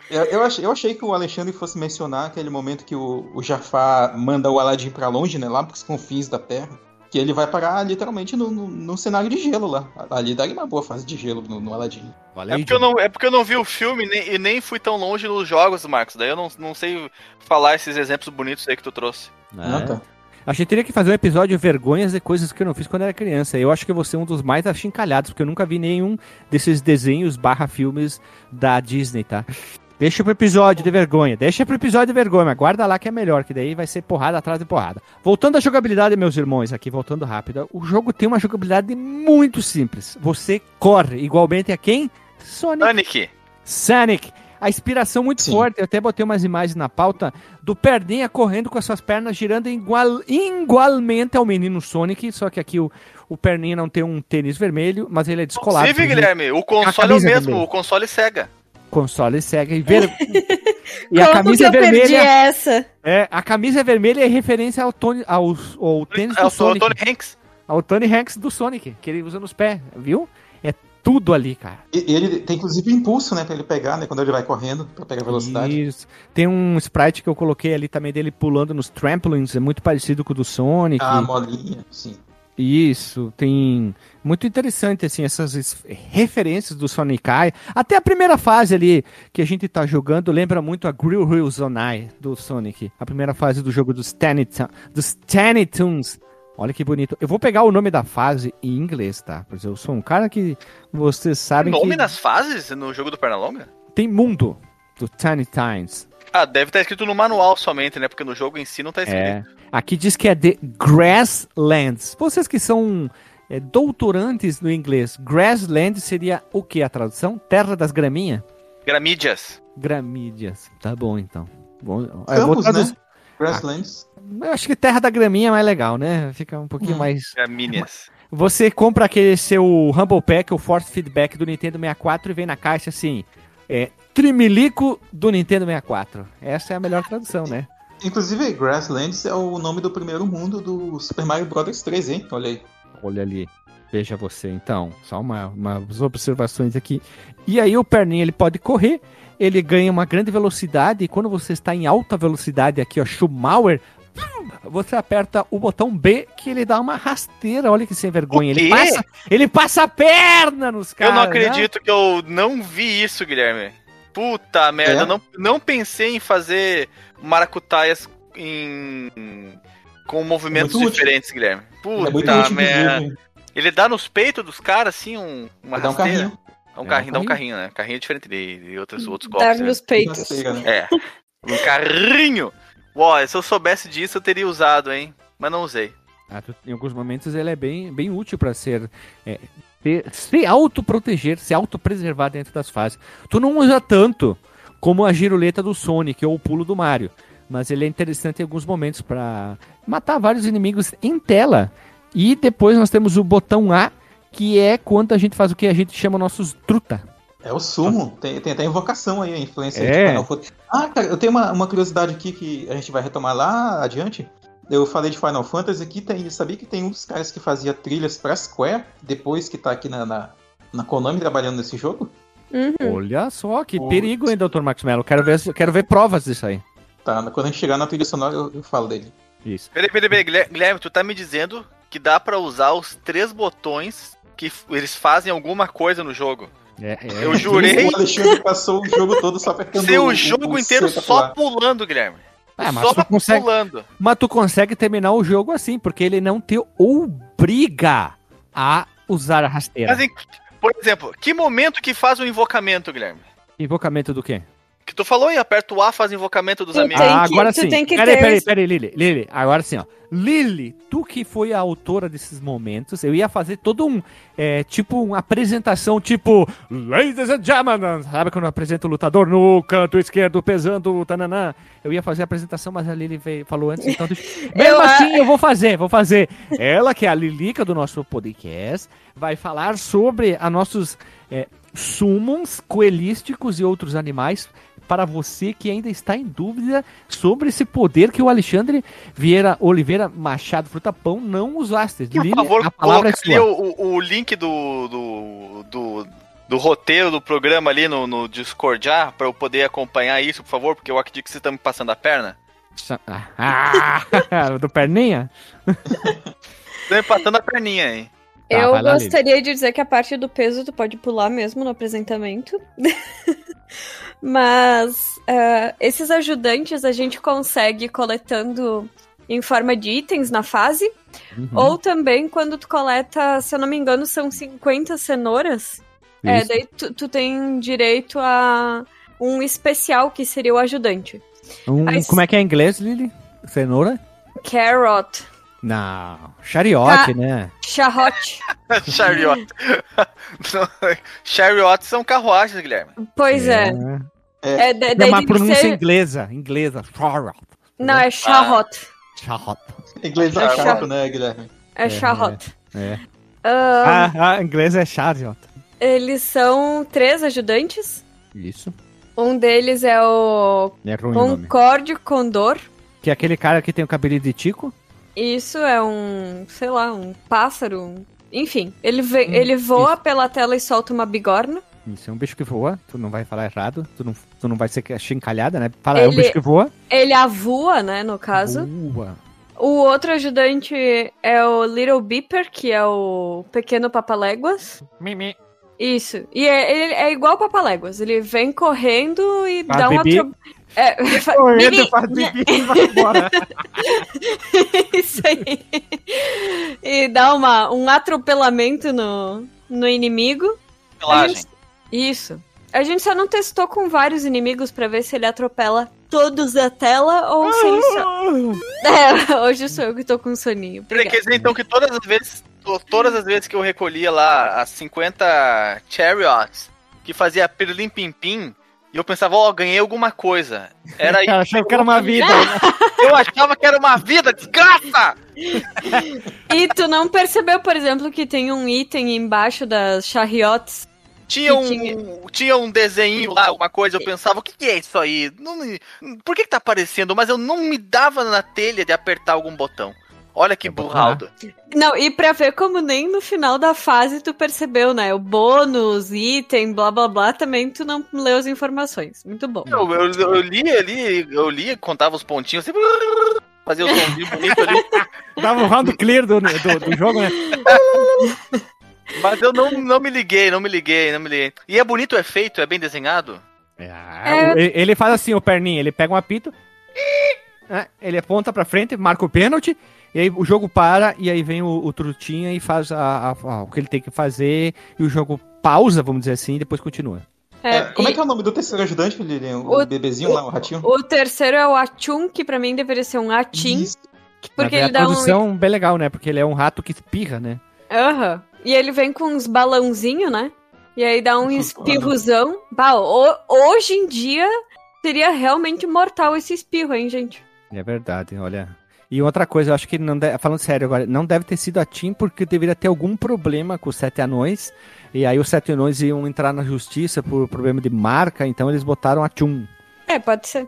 E: Eu, eu, achei, eu achei que o Alexandre fosse mencionar aquele momento que o, o Jafar manda o Aladdin pra longe, né? Lá pros confins da Terra. Que ele vai parar literalmente no, no, no cenário de gelo lá. Ali daria uma boa fase de gelo no, no Aladdin.
A: Valeu,
C: É porque, eu não, é porque eu não vi o filme nem- e nem fui tão longe nos jogos, Marcos. Daí eu não, não sei falar esses exemplos bonitos aí que tu trouxe.
E: Ah,
A: É.
E: tá.
A: A gente teria que fazer um episódio de vergonhas e coisas que eu não fiz quando era criança. Eu acho que eu vou ser um dos mais achincalhados, porque eu nunca vi nenhum desses desenhos barra filmes da Disney, tá? Deixa pro episódio de vergonha. Deixa pro episódio de vergonha, mas guarda lá que é melhor, que daí vai ser porrada atrás de porrada. Voltando à jogabilidade, meus irmãos, aqui voltando rápido. O jogo tem uma jogabilidade muito simples. Você corre igualmente a quem? Sonic.
C: Sonic.
A: Sonic. A inspiração muito
E: Sim.
A: forte, eu até botei umas imagens na pauta do Perninha correndo com as suas pernas girando igual, igualmente ao menino Sonic, só que aqui o, o Perninha não tem um tênis vermelho, mas ele é descolado.
C: Inclusive, Guilherme, o console é o mesmo,
A: vermelha.
C: o console Sega.
A: Console segue e ver... e a camisa
B: que eu perdi
A: vermelha,
B: essa?
A: é, a camisa vermelha é referência ao Tony, ao, ao tênis
C: É
A: do
C: o
A: Sonic,
C: Tony Hanks.
A: ao Tony Hanks do Sonic, que ele usa nos pés, viu? É tudo ali, cara.
E: E ele tem inclusive impulso, né? Pra ele pegar, né? Quando ele vai correndo, pra pegar velocidade.
A: Isso. Tem um sprite que eu coloquei ali também dele pulando nos trampolins, é muito parecido com o do Sonic.
E: A molinha, sim.
A: Isso, tem muito interessante assim essas es- referências do Sonic Eye. Até a primeira fase ali que a gente tá jogando lembra muito a Grill Hill Zonai do Sonic. A primeira fase do jogo dos Tiny, dos Tiny Toons. Olha que bonito. Eu vou pegar o nome da fase em inglês, tá? Pois eu sou um cara que vocês sabem
C: Nome
A: que
C: nas fases no jogo do Pernalonga?
A: tem mundo do Tiny Tines.
C: Ah, deve estar escrito no manual somente, né? Porque no jogo em si não tá escrito.
A: É. Aqui diz que é The Grasslands. Vocês que são é, doutorantes no inglês, Grassland seria o que a tradução? Terra das graminhas?
C: Gramídeas.
A: Gramídeas. Tá bom, então. Bom,
E: Campos, né? Grasslands.
A: eu acho que Terra da Graminha é mais legal, né? Fica um pouquinho
E: Hum.
A: mais...
C: Gramíneas.
A: Você compra aquele seu Humble Pack, o Force Feedback do Nintendo 64 e vem na caixa assim... É, Trimilico do Nintendo 64. Essa é a melhor tradução, né?
E: Inclusive, Grasslands é o nome do primeiro mundo do Super Mario Bros 3, hein? Olha aí.
A: Olha ali. Veja você, então. Só uma, umas observações aqui. E aí o Perninha, ele pode correr, ele ganha uma grande velocidade, e quando você está em alta velocidade aqui, ó, Schumauer, você aperta o botão B, que ele dá uma rasteira, olha que sem vergonha. Ele passa, ele passa a perna nos caras.
C: eu não
A: né?
C: acredito que eu não vi isso, Guilherme. Puta merda,
E: É?
C: eu não, não pensei em fazer maracutaias em... com movimentos
E: muito útil.
C: diferentes, Guilherme.
E: é muito
C: Puta
E: útil,
C: merda.
E: inclusive.
C: Ele dá nos peitos dos caras, assim, um, uma
E: Vai dar um
C: rasteira.
E: carrinho.
C: É um
A: É,
C: carrinho,
A: um
C: dá um
A: carrinho.
C: carrinho, né? Carrinho é diferente de, de outros, outros golpes. né?
B: nos peitos.
E: Rasteira, né?
C: É. Um carrinho! Uó, se eu soubesse disso, eu teria usado, hein? Mas não usei.
A: Ah, tu- em alguns momentos ele é bem, bem útil para ser é, ter- se autoproteger, se autopreservar dentro das fases. Tu não usa tanto como a giroleta do Sonic ou o pulo do Mario, mas ele é interessante em alguns momentos para matar vários inimigos em tela. E depois nós temos o botão A, que é quando a gente faz o que a gente chama nossos truta.
E: É o sumo. Tem, tem até invocação aí, a influência
A: É.
E: de Fantasy. Ah, cara, eu tenho uma, uma curiosidade aqui que a gente vai retomar lá adiante. Eu falei de Final Fantasy aqui, tem, sabia que tem um dos caras que fazia trilhas pra Square, depois que tá aqui na, na, na Konami trabalhando nesse jogo?
B: Uhum.
A: Olha só, que
E: Oi.
A: perigo, hein, Dr. Max Mello. Quero ver, quero ver provas disso aí.
E: Tá, quando a gente chegar na trilha sonora eu, eu falo dele.
A: Isso.
C: Peraí, peraí, peraí, Guilherme, tu tá me dizendo que dá pra usar os três botões que eles fazem alguma coisa no jogo.
A: É, é.
C: Eu jurei
E: O Alexandre passou o jogo todo só apertando
C: ser o jogo inteiro
E: C pra
C: só
E: pular.
C: pulando, Guilherme.
A: Ah, mas
C: só
A: tu consegue,
C: pulando.
A: Mas tu consegue terminar o jogo assim, porque ele não te obriga a usar a rasteira.
C: Mas, por exemplo, que momento que faz o invocamento, Guilherme?
A: Invocamento do quê?
C: Que Tu falou aí, aperta o A, faz invocamento dos
B: Tu
C: amigos.
B: tem
A: ah,
B: que-
A: agora
B: tu
A: sim.
B: tem que
A: peraí,
B: ter
A: peraí, peraí, Lili. Lili, agora sim, ó. Lili, tu que foi a autora desses momentos, eu ia fazer todo um, é, tipo, uma apresentação, tipo, Ladies and Gentlemen, sabe quando apresenta o lutador no canto esquerdo, pesando, tananã. Eu ia fazer a apresentação, mas a Lili veio, falou antes, então deixa... Mesmo
B: Eu,
A: assim, eu vou fazer, vou fazer. Ela, que é a Lilica do nosso podcast, vai falar sobre a nossos é, summons coelísticos e outros animais para você que ainda está em dúvida sobre esse poder que o Alexandre Vieira Oliveira Machado Frutapão não usaste.
C: Por
A: Lili,
C: favor,
A: a palavra é
C: coloca
A: sua.
C: o, o, link do, do, do, do roteiro do programa ali no, no Discord já, pra eu poder acompanhar isso, por favor, porque eu acredito que vocês estão me passando a perna.
A: Ah, do perninha?
C: Estão me passando a perninha aí.
A: Tá,
B: eu gostaria de dizer que a parte do peso tu pode pular mesmo no apresentamento. Mas eh, esses ajudantes a gente consegue coletando em forma de itens na fase.
A: Uhum,
B: Ou também quando tu coleta, se eu não me engano, são 50 cenouras. É,
A: isso.
B: daí tu, tu tem direito a um especial que seria o ajudante.
A: Um- como é que é em inglês, Lili? Cenoura?
B: Carrot.
A: Não, chariote,
B: Ah.
A: né?
B: Charrote.
C: Chariot. Chariot são carruagens, Guilherme.
B: Pois é. É, da-
A: É
B: daí
A: uma pronúncia
B: ser...
A: inglesa, inglesa. Chariot.
B: Não, é charrot.
A: Charrot.
E: Inglês é
C: Ah,
E: chato, né, Guilherme?
B: É charrot.
A: É.
B: Ah,
A: Ah, ah, inglês é chariot.
B: Eles são três ajudantes.
A: Isso.
B: Um deles é o
A: É ruim o nome.
B: Concorde Condor.
A: Que é aquele cara que tem o cabelo de tico.
B: Isso é um, sei lá, um pássaro. um- Enfim, ele, ve-
A: Hum,
B: ele voa
A: isso.
B: pela tela e solta uma bigorna.
A: Isso é um bicho que voa, tu não vai falar errado, tu não, tu não vai ser chincalhada, né? Fala, é um
B: Ele-
A: bicho que voa.
B: Ele avua, né, no caso.
A: Voa.
B: O outro ajudante é o Little Beeper, que é o pequeno papaléguas.
A: Mimi.
B: Isso. E é, ele é igual o papaléguas. Ele vem correndo e
A: Faz
B: dá uma... atro- É, fa-
A: Correndo,
B: Mimi,
A: faz bibi e vai embora.
B: Isso aí. E dá uma, um atropelamento no, no inimigo.
C: Pelagem.
B: Isso. A gente só não testou com vários inimigos pra ver se ele atropela todos da tela ou se ele só... É, hoje sou eu que tô com soninho.
C: Quer
B: Obrigada.
C: dizer, então, que todas as vezes, to- todas as vezes que eu recolhia lá as 50 chariots, que fazia pirlim pim pim, e eu pensava, ó, ganhei alguma coisa. Era isso.
A: achava que era uma vida. né?
C: Eu achava que era uma vida, desgraça!
B: E tu não percebeu, por exemplo, que tem um item embaixo das chariotes?
C: Tinha um,
B: tinha-
C: tinha um desenho lá, uma coisa, eu pensava, o que, que é isso aí? Não me- por que, que tá aparecendo? Mas eu não me dava na telha de apertar algum botão. Olha que burraldo.
B: Não, e pra ver como nem no final da fase tu percebeu, né? O bônus, item, blá blá blá, também tu não leu as informações. Muito bom.
C: Eu, eu, eu li ali, eu li, contava os pontinhos, sempre fazia o somzinho bonito ali.
A: Dava um round clear do, do, do jogo, né?
C: Mas eu não, não me liguei, não me liguei, não me liguei. E é bonito o efeito, é bem desenhado?
A: É, o- ele- faz assim, o perninho, ele pega um apito, né, ele aponta pra frente, marca o pênalti, e aí o jogo para, e aí vem o, o Trutinha e faz a- a- a- o que ele tem que fazer, e o jogo pausa, vamos dizer assim, e depois continua.
E: É, como é
B: e
E: que é o nome do terceiro ajudante, Lilian? O,
B: O-
E: bebezinho lá, o ratinho?
B: O terceiro é o Achum, que pra mim deveria ser um Atim, porque
A: Mas
B: ele
A: a
B: dá um...
A: produção bem legal, né? Porque ele é um rato que espirra, né?
B: Aham. E ele vem com uns balãozinhos, né? E aí dá um espirrozão. Bah, ho- hoje em dia seria realmente mortal esse espirro, hein, gente?
A: É verdade, olha. E outra coisa, eu acho que não deve, falando sério agora, não deve ter sido a Tim porque deveria ter algum problema com os sete anões. E aí os sete anões iam entrar na justiça por problema de marca, então eles botaram a Tchum.
B: É, pode ser.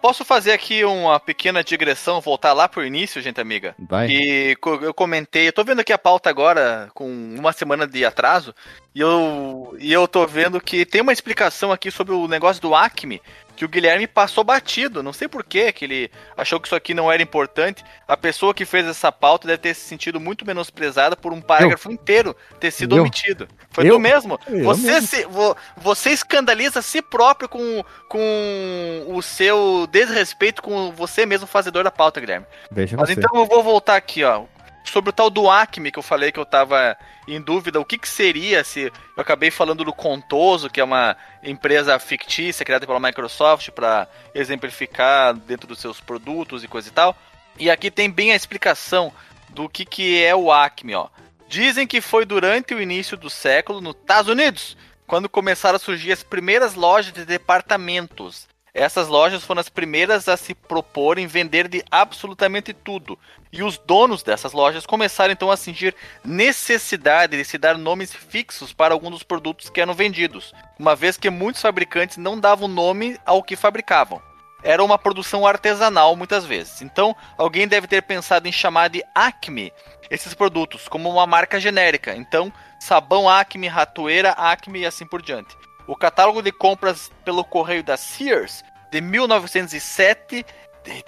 C: Posso fazer aqui uma pequena digressão, voltar lá pro início, gente amiga?
A: Vai.
C: E eu comentei, eu tô vendo aqui a pauta agora com uma semana de atraso, e eu, e eu tô vendo que tem uma explicação aqui sobre o negócio do Acme, que o Guilherme passou batido. Não sei por quê, que ele achou que isso aqui não era importante. A pessoa que fez essa pauta deve ter se sentido muito menosprezada por um parágrafo inteiro ter sido
A: Eu?
C: omitido. Foi
A: Eu?
C: tu mesmo.
A: Eu
C: Você, se, vo- você escandaliza a si próprio com, com o seu desrespeito com você mesmo fazedor da pauta, Guilherme.
A: Veja
C: Mas então eu vou voltar aqui, ó. Sobre o tal do Acme que eu falei que eu tava em dúvida o que, que seria se eu acabei falando do Contoso, que é uma empresa fictícia criada pela Microsoft para exemplificar dentro dos seus produtos e coisa e tal. E aqui tem bem a explicação do que, que é o Acme, ó. Dizem que foi durante o início do século nos Estados Unidos quando começaram a surgir as primeiras lojas de departamentos. Essas lojas foram as primeiras a se propor em vender de absolutamente tudo. E os donos dessas lojas começaram então a sentir necessidade de se dar nomes fixos para alguns dos produtos que eram vendidos, uma vez que muitos fabricantes não davam nome ao que fabricavam. Era uma produção artesanal muitas vezes. Então, alguém deve ter pensado em chamar de Acme esses produtos como uma marca genérica. Então, sabão Acme, ratoeira Acme e assim por diante. O catálogo de compras pelo correio da Sears de 1907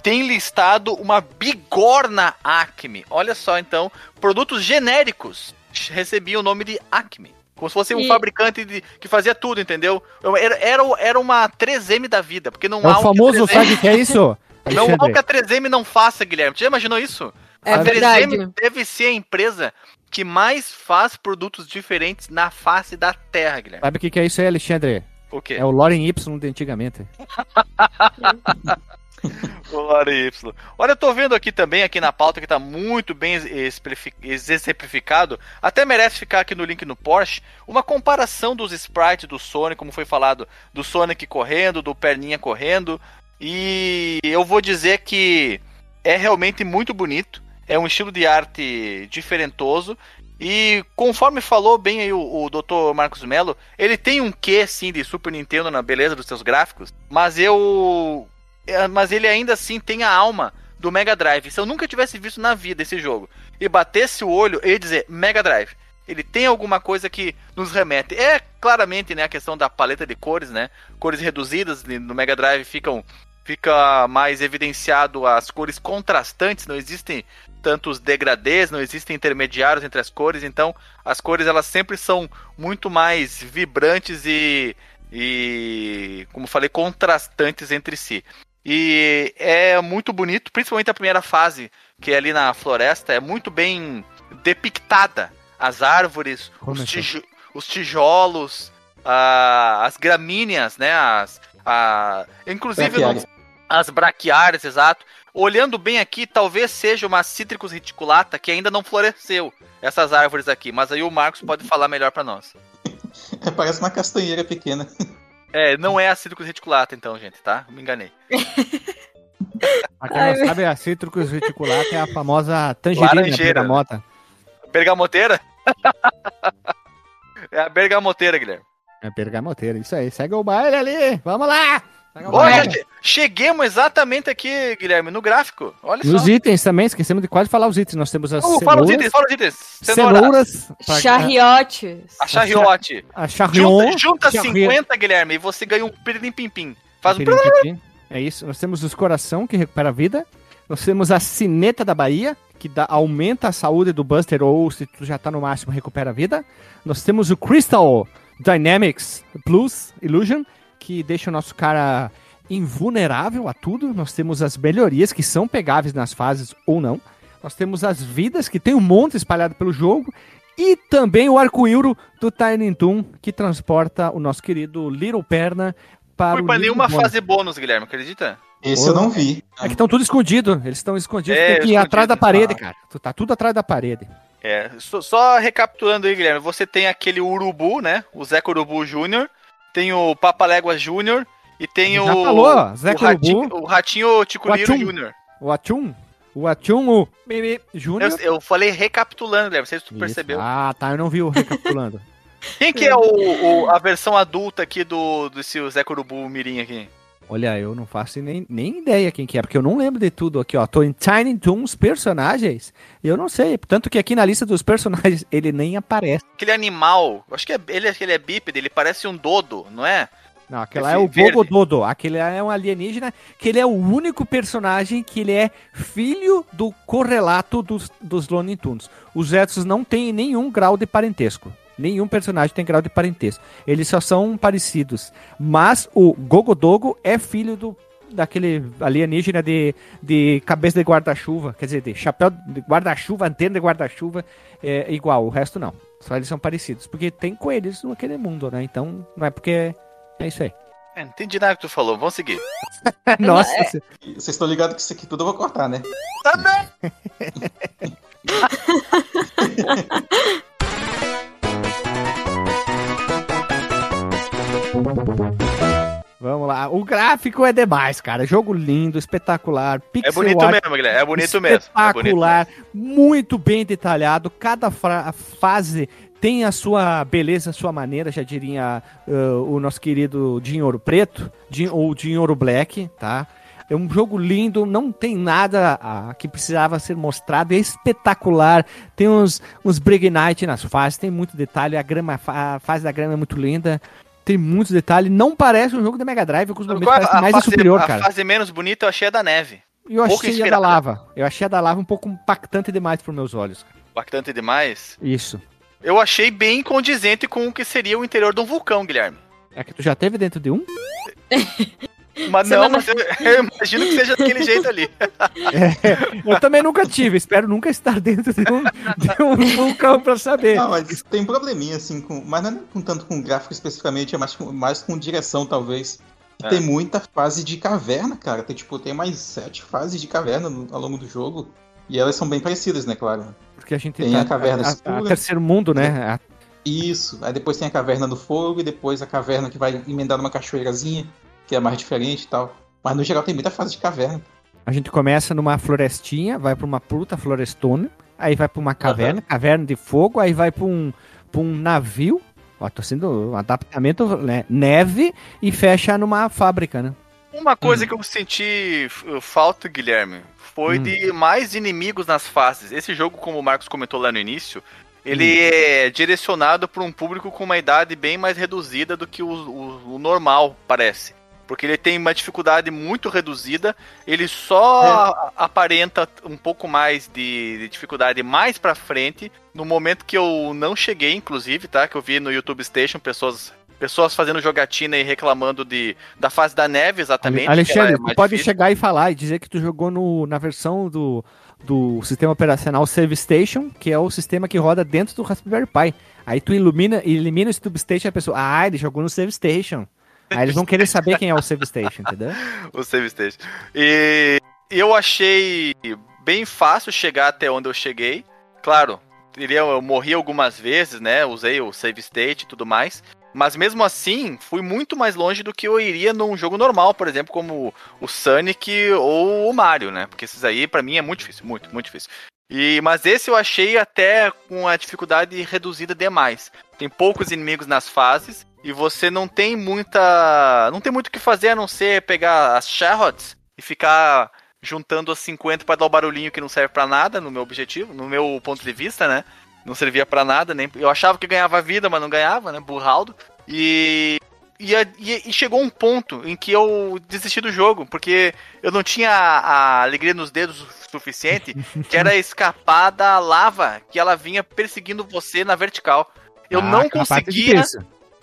C: tem listado uma bigorna Acme. Olha só, então, produtos genéricos recebiam o nome de Acme. Como se fosse um
B: E-
C: fabricante de, que fazia tudo, entendeu? Era, era, era uma 3M da vida, porque não
A: É
C: há
A: o famoso,
C: 3M
A: sabe o que é isso?
C: Não há o que a 3M não faça, Guilherme. Você já imaginou isso?
B: É
C: a 3M
B: verdade.
C: deve ser a empresa que mais faz produtos diferentes na face da Terra, Guilherme.
A: Sabe o que, que é isso aí, Alexandre?
C: O quê?
A: É o Loren Y de antigamente.
C: Glória Y. Olha, eu tô vendo aqui também, aqui na pauta, que tá muito bem exemplifi- exemplificado, até merece ficar aqui no link no Porsche, uma comparação dos sprites do Sonic, como foi falado, do Sonic correndo, do Perninha correndo, e eu vou dizer que é realmente muito bonito, é um estilo de arte diferentoso, e conforme falou bem aí o, o Dr. Marcos Mello, ele tem um quê, sim, de Super Nintendo na beleza dos seus gráficos, mas eu mas ele ainda assim tem a alma do Mega Drive. Se eu nunca tivesse visto na vida esse jogo e batesse o olho, eu ia dizer Mega Drive. Ele tem alguma coisa que nos remete. É claramente né, a questão da paleta de cores, né? Cores reduzidas no Mega Drive ficam fica mais evidenciado as cores contrastantes, não existem tantos degradês, não existem intermediários entre as cores, então as cores elas sempre são muito mais vibrantes e, e como falei, contrastantes entre si. E é muito bonito, principalmente a primeira fase, que é ali na floresta, é muito bem depictada. As árvores, os,
A: Começou.
C: tijo- os tijolos, as gramíneas, né? As, a, inclusive
E: Braquiária.
C: no- as braquiárias, exato. Olhando bem aqui, talvez seja uma Citrus reticulata que ainda não floresceu, essas árvores aqui. Mas aí o Marcos pode falar melhor pra nós.
E: É, parece uma castanheira pequena.
C: É, não é a Citrus reticulata então, gente, tá? Me enganei.
A: Pra quem
B: Ai,
A: não sabe, a Citrus reticulata é a famosa tangerina
C: Laranjeira.
A: bergamota.
C: Bergamoteira? é a bergamoteira, Guilherme.
A: É bergamoteira, isso aí. Segue o baile ali. Vamos lá! Baile.
C: che- cheguemos exatamente aqui, Guilherme, no gráfico. Olha
A: E os
C: só.
A: itens também, esquecemos de quase falar os itens. Nós temos as
C: Oh, fala os
A: cenouras,
C: itens, fala os itens. Cenoura,
A: cenouras, pra-
B: Charriotes.
C: a charriote.
A: a charrion,
C: Junta, junta
A: charrion-
C: 50, Guilherme, e você ganha um pirilim pim pim. Faz um
A: Pirim, pirim. É isso. Nós temos os coração, que recupera a vida. Nós temos a sineta da Bahia, que dá, aumenta a saúde do Buster, ou se tu já tá no máximo, recupera a vida. Nós temos o Crystal Dynamics Plus Illusion, que deixa o nosso cara invulnerável a tudo. Nós temos as melhorias, que são pegáveis nas fases ou não. Nós temos as vidas, que tem um monte espalhado pelo jogo. E também o arco-íro do Tiny Toon, que transporta o nosso querido Little Perna para
C: pra
A: nível
C: nenhuma
A: bônus.
C: fase bônus, Guilherme, acredita?
E: Esse eu não vi.
A: É que estão tudo escondido. Eles estão escondidos.
C: É,
A: tem que ir
C: escondido.
A: atrás da parede, cara. Tu tá tudo atrás da parede.
C: É, só, só recapitulando aí, Guilherme, você tem aquele Urubu, né? O Zeca Urubu Júnior, tem o Papaléguas Júnior e tem
A: Já
C: o.
A: falou, Zeca
C: o ratinho. O Ratinho Ticuliro. Júnior.
A: O Atchum. O Atchum, o Júnior.
C: Eu, eu falei recapitulando, Guilherme, não sei se tu
A: Isso.
C: percebeu.
A: Ah, tá. Eu não vi o recapitulando.
C: Quem que é o, o- a versão adulta aqui do desse Zeca Urubu Mirim aqui?
A: Olha, eu não faço nem, nem ideia quem que é, porque eu não lembro de tudo aqui, ó. Tô em Tiny Toons personagens. Eu não sei. Tanto que aqui na lista dos personagens ele nem aparece.
C: Aquele animal, acho que é, ele, ele é bípede, ele parece um dodo, não é?
A: Não, aquela
C: Esse
A: é o
C: verde.
A: Gogododo. Aquele é um alienígena que ele é o único personagem que ele é filho do correlato dos, dos Looney Tunes. Os Zetos não têm nenhum grau de parentesco. Nenhum personagem tem grau de parentesco. Eles só são parecidos. Mas o Gogodogo é filho do daquele alienígena de, de cabeça de guarda-chuva, quer dizer, de chapéu de guarda-chuva, antena de guarda-chuva, é igual, o resto não. Só eles são parecidos, porque tem coelhos naquele mundo, né? Então, não é porque é isso aí.
C: É, não entendi nada que tu falou, vamos seguir.
A: Nossa,
B: é-
A: você-
E: Vocês estão ligados que isso aqui tudo eu vou cortar, né?
C: Também!
A: vamos lá. O gráfico é demais, cara. Jogo lindo, espetacular.
C: É
A: pixel
C: bonito
A: art
C: mesmo, Guilherme. É bonito mesmo. É bonito
A: espetacular, muito bem detalhado. Cada fase tem a sua beleza, a sua maneira, já diria uh, o nosso querido Dinho Ouro Preto, ou Dinho Ouro Black, tá? É um jogo lindo, não tem nada ah, que precisava ser mostrado, é espetacular. Tem uns, uns Brig Night nas fases, tem muito detalhe, a, grama, a fase da grama é muito linda, tem muitos detalhes. Não parece um jogo da Mega Drive, com os momentos
C: é
A: parece
C: a,
A: mais
C: fase,
A: superior,
C: a
A: cara.
C: fase menos bonita eu achei a da neve.
A: E eu
C: pouco
A: achei a da lava. Eu achei a da lava um pouco impactante demais para meus olhos. cara.
C: Bastante demais.
A: Isso.
C: Eu achei bem condizente com o que seria o interior de um vulcão, Guilherme.
A: É que tu já teve dentro de um?
C: Mas
B: Semana-
C: não, mas eu, eu imagino que seja daquele jeito ali.
A: Eu também nunca tive. Espero nunca estar dentro de um, de um vulcão pra saber.
E: Ah, mas tem um probleminha, assim, com, mas não é com tanto com gráfico especificamente, é mais com, mais com direção, talvez.
C: É.
E: Tem muita fase de caverna, cara. Tem, tipo, tem mais sete fases de caverna no- ao longo do jogo. E elas são bem parecidas, né, claro.
A: Porque a gente
E: Tem a caverna
A: a, a,
E: escura.
A: terceiro mundo, né? A-
E: Isso. Aí depois tem a caverna do fogo e depois a caverna que vai emendar numa cachoeirazinha, que é mais diferente e tal. Mas no geral tem muita fase de caverna.
A: A, gente começa numa florestinha, vai pra uma puta florestona, aí vai pra uma caverna, caverna de fogo, aí vai pra um, pra um navio. Ó, tô sendo um adaptamento, né? Neve e fecha numa fábrica, né?
C: Uma coisa que eu senti f- falta, Guilherme, foi
A: Hum.
C: de mais inimigos nas fases. Esse jogo, como o Marcos comentou lá no início, ele é direcionado para um público com uma idade bem mais reduzida do que o, o- o normal, parece. Porque ele tem uma dificuldade muito reduzida, ele só a- aparenta um pouco mais de, de dificuldade mais pra frente, no momento que eu não cheguei, inclusive, tá? Que eu vi no YouTube Station pessoas, pessoas fazendo jogatina e reclamando de, da fase da neve, exatamente.
A: Alexandre,
C: é
A: tu pode
C: difícil.
A: chegar e falar e dizer que tu jogou no, na versão do, do sistema operacional Save Station, que é o sistema que roda dentro do Raspberry Pi. Aí tu ilumina, elimina o Save Station e a pessoa, ah, ele jogou no Save Station. Aí eles vão querer saber quem é o Save Station, entendeu?
C: o save state. E eu achei bem fácil chegar até onde eu cheguei. Claro, iria- eu morri algumas vezes, né? Usei o save state e tudo mais. Mas mesmo assim, fui muito mais longe do que eu iria num jogo normal, por exemplo, como o Sonic ou o Mario, né? Porque esses aí, pra mim, é muito difícil, muito, muito difícil. E, mas esse eu achei até com a dificuldade reduzida demais. Tem poucos inimigos nas fases e você não tem muita. Não tem muito o que fazer a não ser pegar as Charrots e ficar juntando as 50 para dar o barulhinho que não serve pra nada, no meu objetivo, no meu ponto de vista, né? Não servia pra nada, nem. Eu achava que ganhava vida, mas não ganhava, né? Burraldo. E. E, e- e chegou um ponto em que eu desisti do jogo, porque eu não tinha a, a alegria nos dedos o suficiente, que era escapar da lava que ela vinha perseguindo você na vertical. Eu
A: Ah,
C: não conseguia.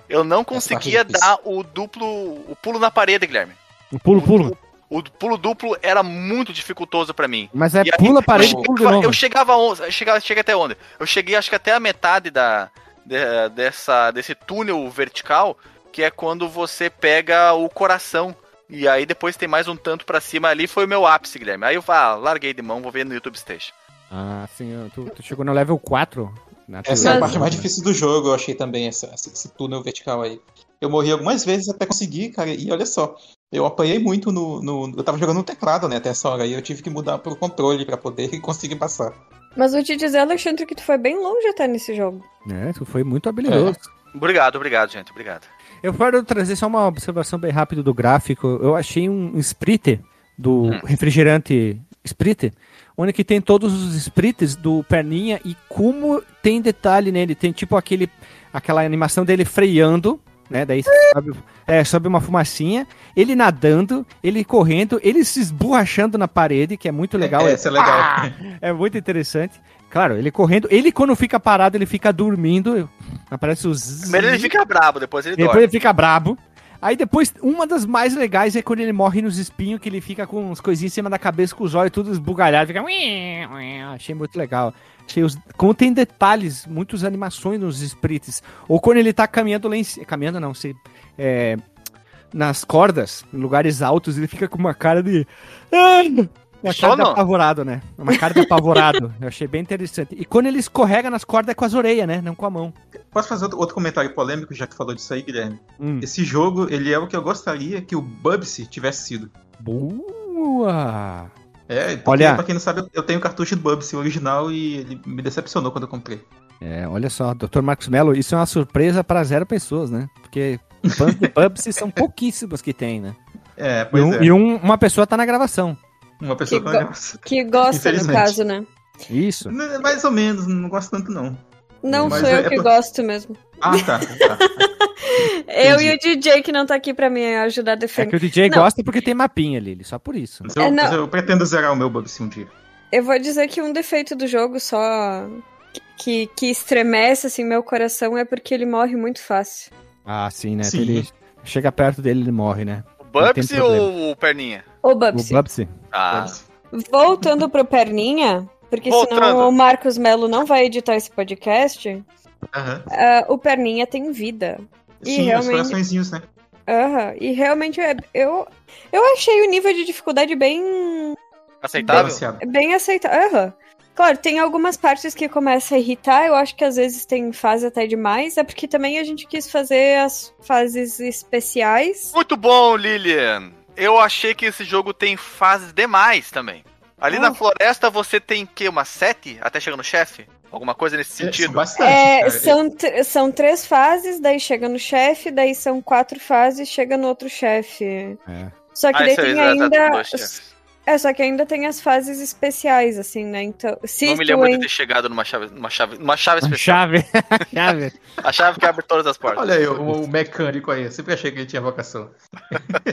C: Eu não
E: parte
C: conseguia
E: é
C: dar o duplo, o pulo na parede, Guilherme.
A: O pulo, pulo.
C: O, o pulo duplo era muito dificultoso pra mim.
A: Mas é
C: E aí,
A: pula a parede
C: eu, chegava- eu chegava, eu chegava, cheguei até onde? Eu cheguei acho que até a metade da de- dessa desse túnel vertical, que é quando você pega o coração. E aí depois tem mais um tanto pra cima ali, foi o meu ápice, Guilherme. Aí eu ah, larguei de mão, vou ver no YouTube Station.
A: Ah, sim, tu, tu chegou no level 4. Na
E: Essa é a parte mais difícil do jogo, eu achei também, essa, esse, esse túnel vertical aí. Eu morri algumas vezes até conseguir, cara, e olha só, eu apanhei muito no, no- Eu tava jogando no teclado, né, até essa hora, e eu tive que mudar pro controle pra poder conseguir passar.
B: Mas vou te dizer, Alexandre, que tu foi bem longe até nesse jogo.
A: É, tu foi muito habilidoso.
C: Obrigado, obrigado, gente, obrigado.
A: Eu quero trazer só uma observação bem rápida do gráfico. Eu achei um Sprite do
C: Hum.
A: refrigerante Sprite, onde que tem todos os sprites do Perninha e como tem detalhe nele. Tem tipo aquele, aquela animação dele freando, né? Daí sobe, é, sobe uma fumacinha, ele nadando, ele correndo, ele se esborrachando na parede, que é muito legal.
E: É, isso é legal.
A: é muito interessante. Claro, ele correndo, ele quando fica parado, ele fica dormindo, aparece os...
C: Primeiro ele fica brabo, depois ele
A: Depois
C: dorme.
A: ele fica brabo. Aí depois, uma das mais legais é quando ele morre nos espinhos, que ele fica com uns coisinhas em cima da cabeça, com os olhos todos esbugalhados, fica... Achei muito legal. Achei os... Como tem detalhes, muitas animações nos sprites. Ou quando ele tá caminhando lá em cima... Caminhando não, se... É... Nas cordas, em lugares altos, ele fica com uma cara de... Uma cara de apavorado, né? Uma cara de apavorado. Eu achei bem interessante. E quando ele escorrega nas cordas é com as orelhas, né? Não com a mão.
E: Posso fazer outro, comentário polêmico, já que falou disso aí, Guilherme?
A: Hum.
E: Esse jogo, ele é o que eu gostaria que o Bubsy tivesse sido.
A: Boa!
E: É, porque,
A: Olha-
E: pra quem não sabe, eu tenho o cartucho do Bubsy original e ele me decepcionou quando eu comprei.
A: É, olha só, Dr. Marcos Mello, isso é uma surpresa para zero pessoas, né? Porque fãs de Pubsy são pouquíssimos que tem, né?
E: É,
A: E,
E: pois
A: um-
E: é.
A: e um- uma pessoa tá na gravação.
E: Uma pessoa
B: Que go-
E: negócio.
B: Que gosta, no
E: Infelizmente.
B: caso, né?
A: Isso.
E: N- Mais ou menos, não gosto tanto não.
B: Não
E: Mas
B: sou eu
E: é
B: que
E: por-
B: gosto mesmo.
E: Ah, tá. tá.
B: Eu e o DJ que não tá aqui pra me ajudar a
A: É que
B: defender.
A: o DJ
B: Não.
A: gosta porque tem mapinha, Lili, só por isso.
E: Mas eu,
B: É,
E: mas eu pretendo zerar o meu Bubsy um dia.
B: Eu vou dizer que um defeito do jogo só que, que estremece assim meu coração é porque ele morre muito fácil.
A: Ah, sim, né?
E: Sim.
A: Ele chega perto dele, ele morre, né?
C: O Bubsy ou o Perninha?
A: O
B: Bubsy,
A: Bubsy.
C: Ah,
B: voltando pro Perninha, porque
C: Voltando.
B: senão o Marcos Melo não vai editar esse podcast,
E: Aham.
B: ah, o Perninha tem vida. E
E: Sim, os
B: realmente-
E: coraçõezinhos, né?
B: Aham, e realmente eu, eu achei o nível de dificuldade bem
C: aceitável?
E: Balanceado.
B: Bem aceitável. Aham. Claro, tem algumas partes que começa a irritar, eu acho que às vezes tem fase até demais, é porque também a gente quis fazer as fases especiais.
C: Muito bom, Lilian. Eu achei que esse jogo tem fases demais também. Ali
B: Oh.
C: na floresta você tem que umas sete até chegar no chefe? Alguma coisa nesse
E: É, são
C: sentido?
E: bastante,
B: É, são, tr- são três fases, daí chega no chefe, daí são quatro fases, chega no outro chefe.
A: É.
B: Só que
C: Ah,
B: daí tem
C: exato,
B: ainda.
C: chefes.
B: É, só que ainda tem as fases especiais, assim, né? Então, se
C: Não me lembro de
B: en-
C: ter chegado numa chave, numa chave, numa chave
A: Uma
C: especial.
A: chave. chave.
C: A chave que abre todas as portas.
E: Olha aí, o, o mecânico aí. Eu sempre achei que ele tinha vocação.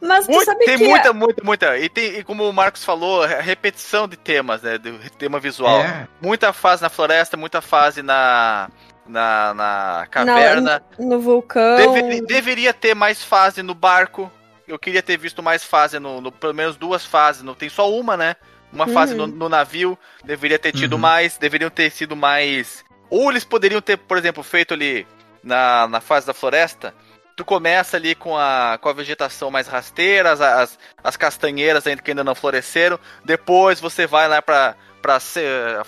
B: Mas tu
C: Muito-
B: sabe
C: tem
B: que.
C: muita, muita, muita. E tem, e como o Marcos falou, a repetição de temas, né? Do tema visual.
E: É.
C: Muita fase na floresta, muita fase na. Na, na caverna.
B: No vulcão.
C: Deve- deveria ter mais fase no barco. Eu queria ter visto mais fase no, no- pelo menos duas fases. Não tem só uma, né? Uma fase no,
B: Uhum.
C: no navio. Deveria ter tido
E: Uhum.
C: mais. Deveriam ter sido mais. Ou eles poderiam ter, por exemplo, feito ali na, na fase da floresta. Tu começa ali com a, com a vegetação mais rasteira, as, as, as castanheiras ainda que ainda não floresceram. Depois você vai lá pra, pra se-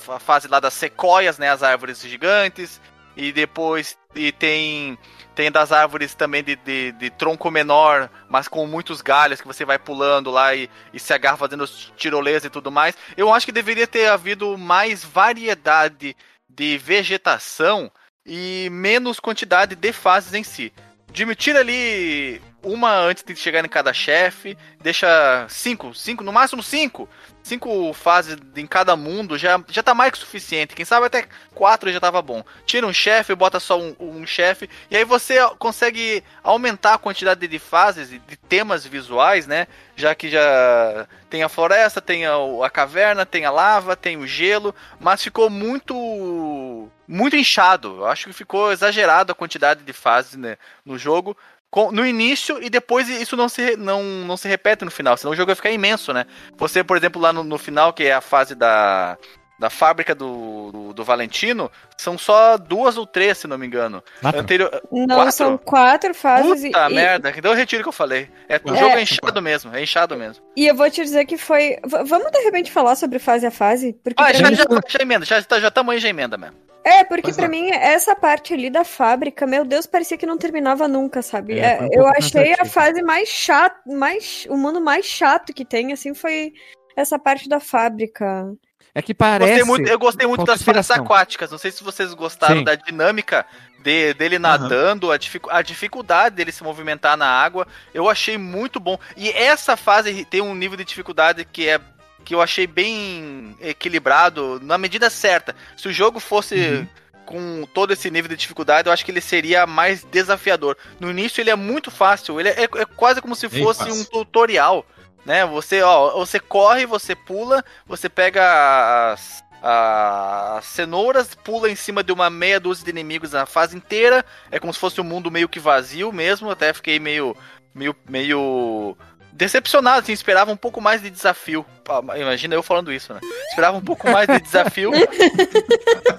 C: a fase lá das sequoias, né? As árvores gigantes. E depois e tem tem das árvores também de, de, de tronco menor, mas com muitos galhos que você vai pulando lá e, e se agarra fazendo os tirolês e tudo mais. Eu acho que deveria ter havido mais variedade de vegetação e menos quantidade de fases em si. Admitir ali uma antes de chegar em cada chefe, deixa cinco, cinco, no máximo cinco. Cinco fases em cada mundo já, já tá mais que suficiente. Quem sabe até quatro já tava bom. Tira um chefe, bota só um, um chefe, e aí você consegue aumentar a quantidade de fases e de temas visuais, né? Já que já tem a floresta, tem a, a caverna, tem a lava, tem o gelo, mas ficou muito muito inchado. Eu acho que ficou exagerado a quantidade de fases né, no jogo. Com- No início e depois isso não se, não, não se repete no final, senão o jogo vai ficar imenso, né? Você, por exemplo, lá no, no final, que é a fase da, da fábrica do, do, do Valentino, são só duas ou três, se não me engano.
A: Quatro.
C: Anterior...
B: Não,
C: Quatro?
B: são quatro fases e-
C: Puta
B: e,
C: merda, então eu retiro o que eu falei. É, o
B: É.
C: jogo é inchado mesmo, é inchado mesmo.
B: e eu vou te dizer que foi. v- vamos de repente falar sobre fase a fase? Porque
C: Ah, já,
B: mim-
C: já, já emenda, já, tá- já estamos aí, já emenda mesmo.
B: É, porque pra
E: é.
B: mim, essa parte ali da fábrica, meu Deus, parecia que não terminava nunca, sabe?
A: É,
B: É,
A: um
B: eu achei a fase mais chata, mais, o mundo mais chato que tem, assim, foi essa parte da fábrica.
A: É que parece.
C: Gostei muito, eu gostei muito das
A: inspiração.
C: aquáticas. Não sei se vocês gostaram
A: Sim.
C: da dinâmica de- dele nadando, a, dificu- a dificuldade dele se movimentar na água. Eu achei muito bom. E essa fase tem um nível de dificuldade que é que eu achei bem equilibrado na medida certa. Se o jogo fosse
E: Uhum.
C: com todo esse nível de dificuldade, eu acho que ele seria mais desafiador. No início ele é muito fácil, ele é, é quase como se fosse um tutorial, né? Você, ó, você corre, você pula, você pega as, as cenouras, pula em cima de uma meia dúzia de inimigos na fase inteira. É como se fosse um mundo meio que vazio mesmo. Até fiquei meio. meio. meio. Decepcionado, assim, esperava um pouco mais de desafio. Ah, Imagina eu falando isso, né? Esperava um pouco mais de desafio. e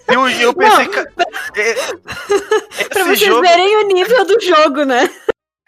C: eu, eu pensei.
B: Não.
C: ca- é-
B: Pra vocês
C: jogo,
B: verem o nível do jogo, né?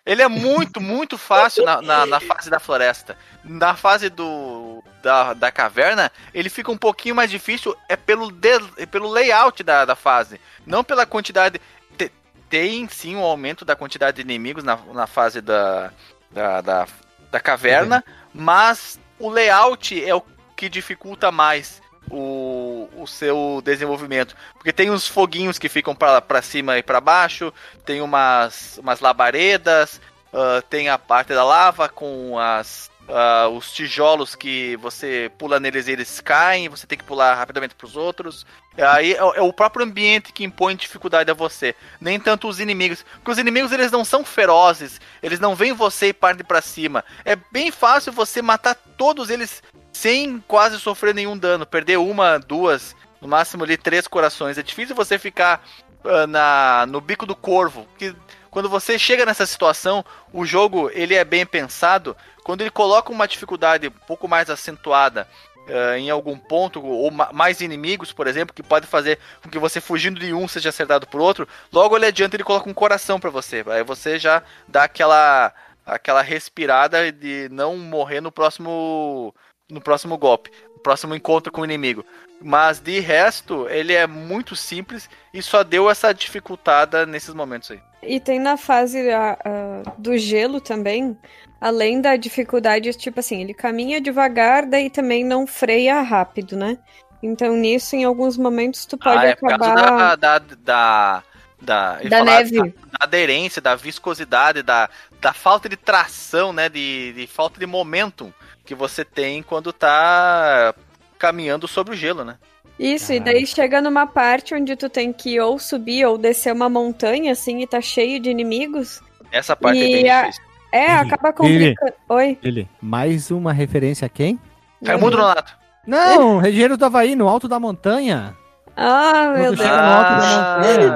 C: ele é muito, muito fácil na, na, na fase da floresta. Na fase do da, da caverna, ele fica um pouquinho mais difícil é pelo, de, é pelo layout da, da fase. Não pela quantidade. te- tem sim um aumento da quantidade de inimigos na, na fase da, da, da, da caverna, mas o layout é o que dificulta mais o, o seu desenvolvimento. Porque tem uns foguinhos que ficam pra, pra cima e pra baixo, tem umas, umas labaredas, ah, tem a parte da lava com as, ah, os tijolos que você pula neles e eles caem, você tem que pular rapidamente pros outros. Aí é, é o próprio ambiente que impõe dificuldade a você, nem tanto os inimigos. Porque os inimigos eles não são ferozes, eles não veem você e partem pra cima. É bem fácil você matar todos eles sem quase sofrer nenhum dano, perder uma, duas, no máximo ali três corações. É difícil você ficar ah, na, no bico do corvo, que quando você chega nessa situação, o jogo ele é bem pensado. Quando ele coloca uma dificuldade um pouco mais acentuada ah, em algum ponto, ou ma- mais inimigos, por exemplo, que pode fazer com que você fugindo de um seja acertado por outro, logo ali adiante ele coloca um coração pra você. Aí você já dá aquela aquela respirada de não morrer no próximo no próximo golpe, no próximo encontro com o inimigo. Mas de resto, ele é muito simples e só deu essa dificultada nesses momentos aí.
B: E tem na fase ah, ah, do gelo também, além da dificuldade, tipo assim, ele caminha devagar, daí também não freia rápido, né? Então nisso, em alguns momentos, tu pode
C: ah, é por
B: acabar
C: causa da. da, da, da,
B: da
C: falar
B: neve.
C: Da, da aderência, da viscosidade, da, da falta de tração, né? De, de falta de momentum que você tem quando tá caminhando sobre o gelo, né?
B: Isso, e daí chega numa parte onde tu tem que ou subir ou descer uma montanha, assim, e tá cheio de inimigos.
C: Essa parte
B: E
C: é bem
B: a-
C: difícil.
B: É, acaba complicando. Oi?
A: Ele, mais uma referência a quem?
C: Raimundo Nonato.
A: Não, Regueiro do Havaí, no alto da montanha.
B: Ah, meu
A: Quando
B: Deus.
A: chega no alto da
C: Ah.
A: montanha.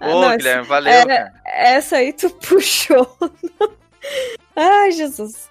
B: Ah,
C: Ô,
B: não,
C: Guilherme, valeu,
B: era-
C: cara.
B: Essa aí tu puxou. Ai, Jesus.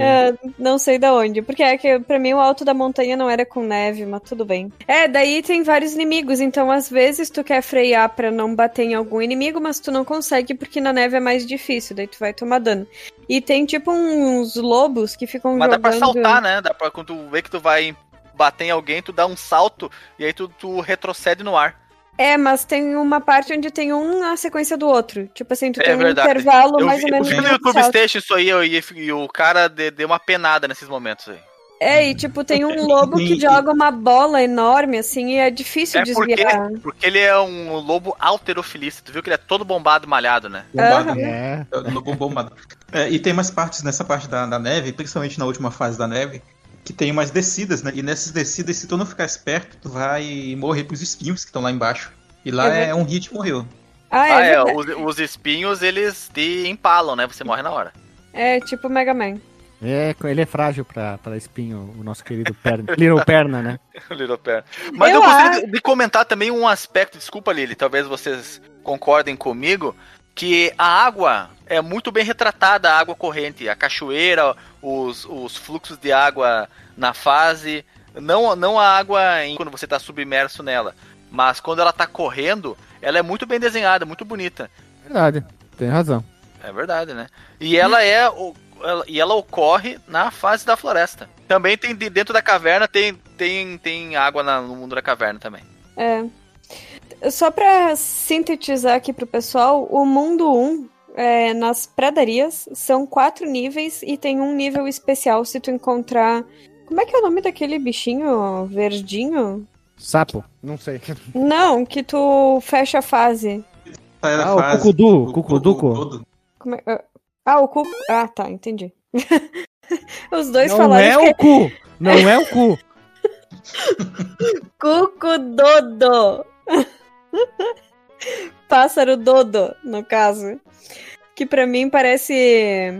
B: É, não sei da onde. Porque é que pra mim o alto da montanha não era com neve, mas tudo bem. É, daí tem vários inimigos, então às vezes tu quer frear pra não bater em algum inimigo, mas tu não consegue porque na neve é mais difícil, daí tu vai tomar dano. E tem tipo uns lobos que ficam
C: Mas dá pra
B: jogando.
C: saltar, né? Dá pra quando tu vê que tu vai bater em alguém, tu dá um salto e aí tu, tu retrocede no ar.
B: É, mas tem uma parte onde tem um na sequência do outro. Tipo assim, tu
C: É
B: tem um intervalo
C: Eu
B: mais
C: vi,
B: ou menos.
C: eu vi
B: de
C: no YouTube
B: salto.
C: Station isso aí eu- e, e o cara de- deu uma penada nesses momentos aí.
B: É, e tipo, tem um lobo que joga uma bola enorme, assim, e é difícil
C: É porque,
B: desviar.
C: porque ele é um lobo alterofilista. Tu viu que ele é todo bombado, malhado, né?
E: Bombado.
B: Aham.
A: É.
E: No bom- bombado. É, e tem mais partes nessa parte da, da neve, principalmente na última fase da neve, que tem umas descidas, né? E nessas descidas, se tu não ficar esperto, tu vai morrer pros espinhos que estão lá embaixo. E lá
B: É
E: é, um hit morreu.
B: Ah, é,
C: ah, é. Os, os espinhos, eles te empalam, né? Você morre na hora.
B: é tipo Mega Man.
A: É, ele é frágil pra, pra espinho, o nosso querido Perna. Little Perna, né?
C: Little Bear. Mas eu,
B: Eu
C: gostaria
B: acho-
C: de, de comentar também um aspecto, desculpa, Lili, talvez vocês concordem comigo, que a água é muito bem retratada, a água corrente, a cachoeira, os, os fluxos de água na fase, não, não a água em, quando você está submerso nela, mas quando ela está correndo, ela é muito bem desenhada, muito bonita.
A: Verdade, tem razão.
C: É verdade, né? E ela é ela- e ela ocorre na fase da floresta. Também tem de- dentro da caverna tem tem tem água na- no mundo da caverna também.
B: É. Só pra sintetizar aqui pro pessoal, o mundo 1, é, nas pradarias, são quatro níveis e tem um nível especial se tu encontrar. Como é que é o nome daquele bichinho verdinho?
A: Sapo? Não sei.
B: Não, que tu fecha a fase.
E: Da
A: Ah, o
E: fase,
A: cucudu,
E: o-
A: cucuduco.
E: o- todo.
B: Como é- ah, Ah, o cu. Ah, tá, entendi. Os dois
A: Não
B: falaram
A: é
B: que
A: o cu! Não é o cu!
B: Cuco Dodo. Pássaro Dodo, no caso. Que pra mim parece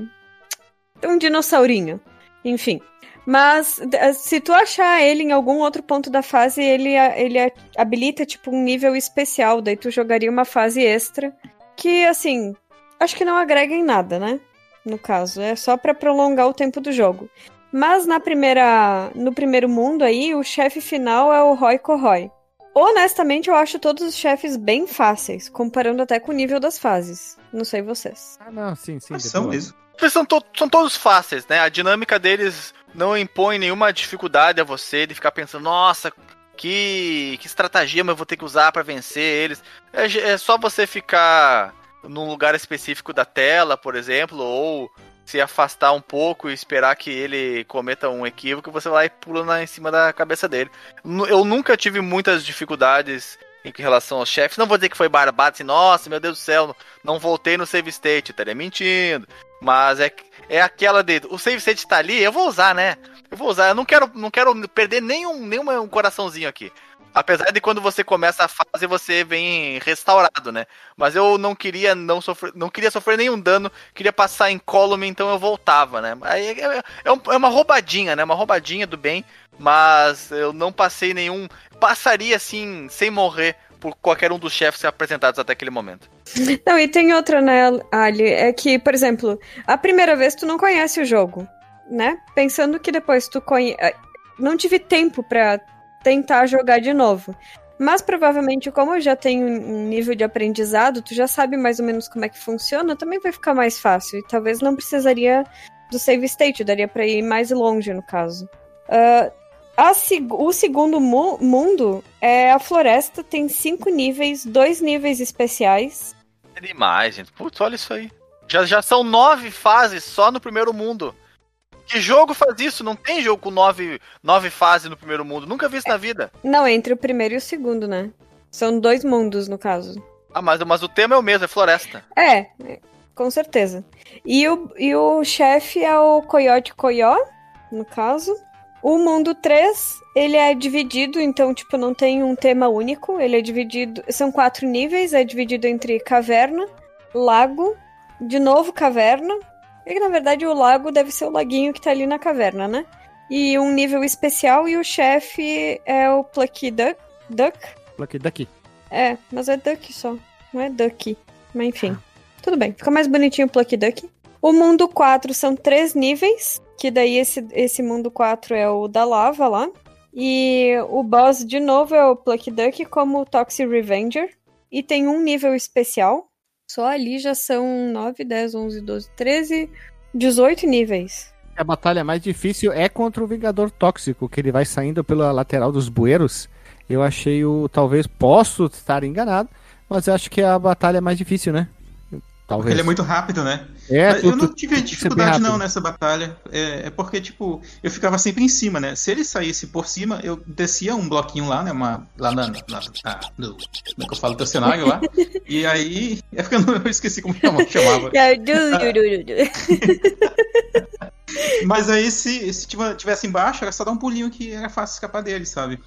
B: um dinossaurinho. Enfim. Mas d- se tu achar ele em algum outro ponto da fase, ele, ele habilita tipo um nível especial. Daí tu jogaria uma fase extra. Que, assim, acho que não agrega em nada, né? No caso, é só pra prolongar o tempo do jogo. Mas na primeira, no primeiro mundo aí, o chefe final é o Roy Corroy. Honestamente, eu acho todos os chefes bem fáceis, comparando até com o nível das fases. Não sei vocês.
A: Ah, não, sim, sim.
E: São mesmo.
C: Eles são, to- são todos fáceis, né? A dinâmica deles não impõe nenhuma dificuldade a você de ficar pensando, nossa, que, que estratagema eu vou ter que usar pra vencer eles. É, é só você ficar num lugar específico da tela, por exemplo, ou se afastar um pouco e esperar que ele cometa um equívoco, você vai lá e pula na, em cima da cabeça dele. Eu nunca tive muitas dificuldades em relação aos chefes. Não vou dizer que foi barbado, assim, nossa, meu Deus do céu, não voltei no save state, estaria mentindo. Mas é, é aquela de. O save state tá ali, eu vou usar, né? Eu vou usar. Eu não quero, não quero perder nenhum, nenhum um coraçãozinho aqui. Apesar de quando você começa a fase, você vem restaurado, né? Mas eu não queria não sofrer, não queria sofrer nenhum dano, queria passar em column, então eu voltava, né? Aí é, é um- é uma roubadinha, né? Uma roubadinha do bem, mas eu não passei nenhum. Passaria assim, sem morrer, por qualquer um dos chefes apresentados até aquele momento.
B: Não, e tem outra, né, Ali? É que, por exemplo, a primeira vez tu não conhece o jogo, né? Pensando que depois tu conhece. Não tive tempo pra tentar jogar de novo. Mas provavelmente, como eu já tenho um nível de aprendizado, tu já sabe mais ou menos como é que funciona, também vai ficar mais fácil. E talvez não precisaria do save state, daria pra ir mais longe, no caso. Ah, a o segundo mu- mundo é a floresta, tem cinco níveis, dois níveis especiais.
C: É demais, gente. Putz, olha isso aí. Já, já são nove fases só no primeiro mundo. Que jogo faz isso? Não tem jogo com nove, nove fases no primeiro mundo. Nunca vi isso na vida.
B: Não, entre o primeiro e o segundo, né? São dois mundos, no caso.
C: Ah, mas, mas o tema é o mesmo, é floresta.
B: É, com certeza. E o, e o chefe é o Coyote Coyó, no caso. O mundo 3, ele é dividido, então, tipo, não tem um tema único. Ele é dividido. São quatro níveis, é dividido entre caverna, lago, de novo caverna. E que na verdade o lago deve ser o laguinho que tá ali na caverna, né? E um nível especial, e o chefe é o Plucky Duck. Duck?
A: Daqui, daqui.
B: É, mas é Duck só. Não é Duck. Mas enfim. Tudo bem. Fica mais bonitinho o Plucky Duck. O mundo 4 são três níveis. Que daí esse, esse mundo 4 é o da lava lá. E o boss de novo é o Plucky Duck como o Toxic Revenger. E tem um nível especial. Só ali já são 9, 10, 11, 12, 13, 18 níveis.
A: A batalha mais difícil é contra o Vingador Tóxico, que ele vai saindo pela lateral dos bueiros. Eu achei o. Talvez posso estar enganado, mas eu acho que é a batalha mais difícil, né?
E: Porque
A: Talvez.
E: ele é muito rápido, né?
A: É,
E: Mas
A: tu-
E: eu não tive dificuldade não nessa batalha. É, é porque, tipo, eu ficava sempre em cima, né? Se ele saísse por cima, eu descia um bloquinho lá, né? Uma, lá na, na- na- no, como é que eu falo? Do cenário lá. e aí. É porque eu, não, eu esqueci como chama- chamava.
B: Du.
E: Mas aí, se, se tivesse embaixo, era só dar um pulinho que era fácil escapar dele, sabe?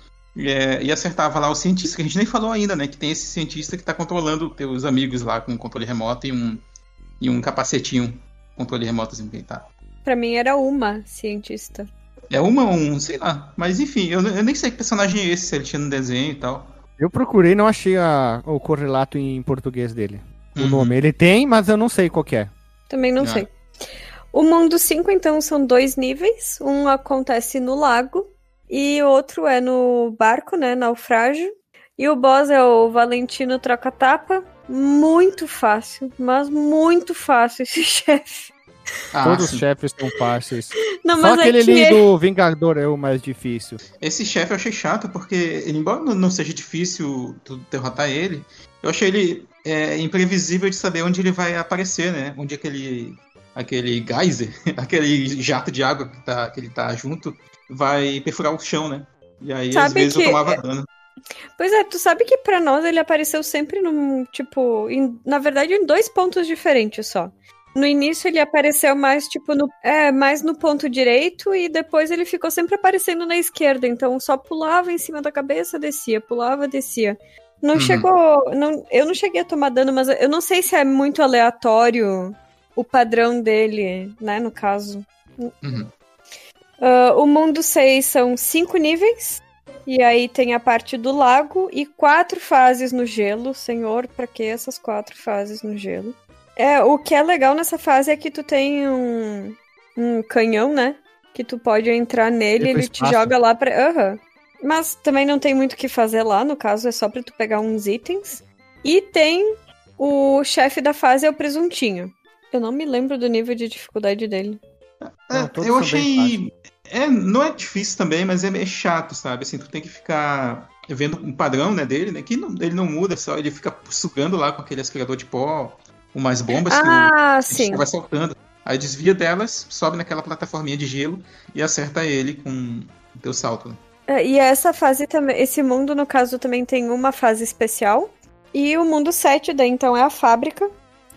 E: É, e acertava lá o cientista, que a gente nem falou ainda, né? Que tem esse cientista que tá controlando teus amigos lá com um controle remoto e um, e um capacetinho controle remoto assim que tá.
B: Pra mim era uma cientista.
E: É uma ou um, sei lá. Mas enfim, eu, eu nem sei que personagem é esse, se ele tinha no desenho e tal.
A: Eu procurei não achei a- o correlato em português dele. O
E: Uhum.
A: nome ele tem, mas eu não sei qual que é.
B: Também não
E: Ah.
B: sei. O mundo 5, então, são dois níveis. Um acontece no lago e o outro é no barco, né? Naufrágio. E o boss é o Valentino Troca-Tapa. Muito fácil, mas muito fácil esse chefe.
E: Ah,
A: Todos os chefes são fáceis.
B: Não,
A: Só
B: mas
A: aquele
B: é que
A: ali
B: é-
A: do Vingador é o mais difícil.
E: Esse chefe eu achei chato, porque ele, embora não- seja difícil tu derrotar ele, eu achei ele é, imprevisível de saber onde ele vai aparecer, né? Onde aquele, aquele geyser, aquele jato de água que, tá, que ele tá junto, vai perfurar o chão, né? E aí, às
B: Sabe
E: vezes, eu
B: que-
E: tomava dano.
B: Pois é, tu sabe que pra nós ele apareceu sempre num, tipo, em- na verdade em dois pontos diferentes só. No início ele apareceu mais, tipo, no, é, mais no ponto direito e depois ele ficou sempre aparecendo na esquerda, então só pulava em cima da cabeça, descia, pulava, descia. Não
E: Uhum.
B: chegou, não, eu não cheguei a tomar dano, mas eu não sei se é muito aleatório o padrão dele, né, no caso.
E: Uhum.
B: Ah, o mundo 6 são cinco níveis. E aí tem a parte do lago e quatro fases no gelo. Senhor, pra que essas quatro fases no gelo? É, o que é legal nessa fase é que tu tem um, um canhão, né? Que tu pode entrar nele e ele te
A: espaço.
B: joga lá pra. Aham. Mas também não tem muito o que fazer lá, no caso, é só pra tu pegar uns itens. E tem o chefe da fase, é o presuntinho. Eu não me lembro do nível de dificuldade dele.
E: É,
A: Não, todos
E: eu achei. É, não é difícil também, mas é meio chato, sabe? Assim, tu tem que ficar vendo um padrão, né, dele, né? Que não- ele não muda, só ele fica sugando lá com aquele aspirador de pó, umas bombas que
B: Ah,
E: gente vai soltando. Aí desvia delas, sobe naquela plataforminha de gelo e acerta ele com o teu salto. né?
B: É, E essa fase também, esse mundo, no caso, também tem uma fase especial. E o mundo 7, daí, então, é a fábrica,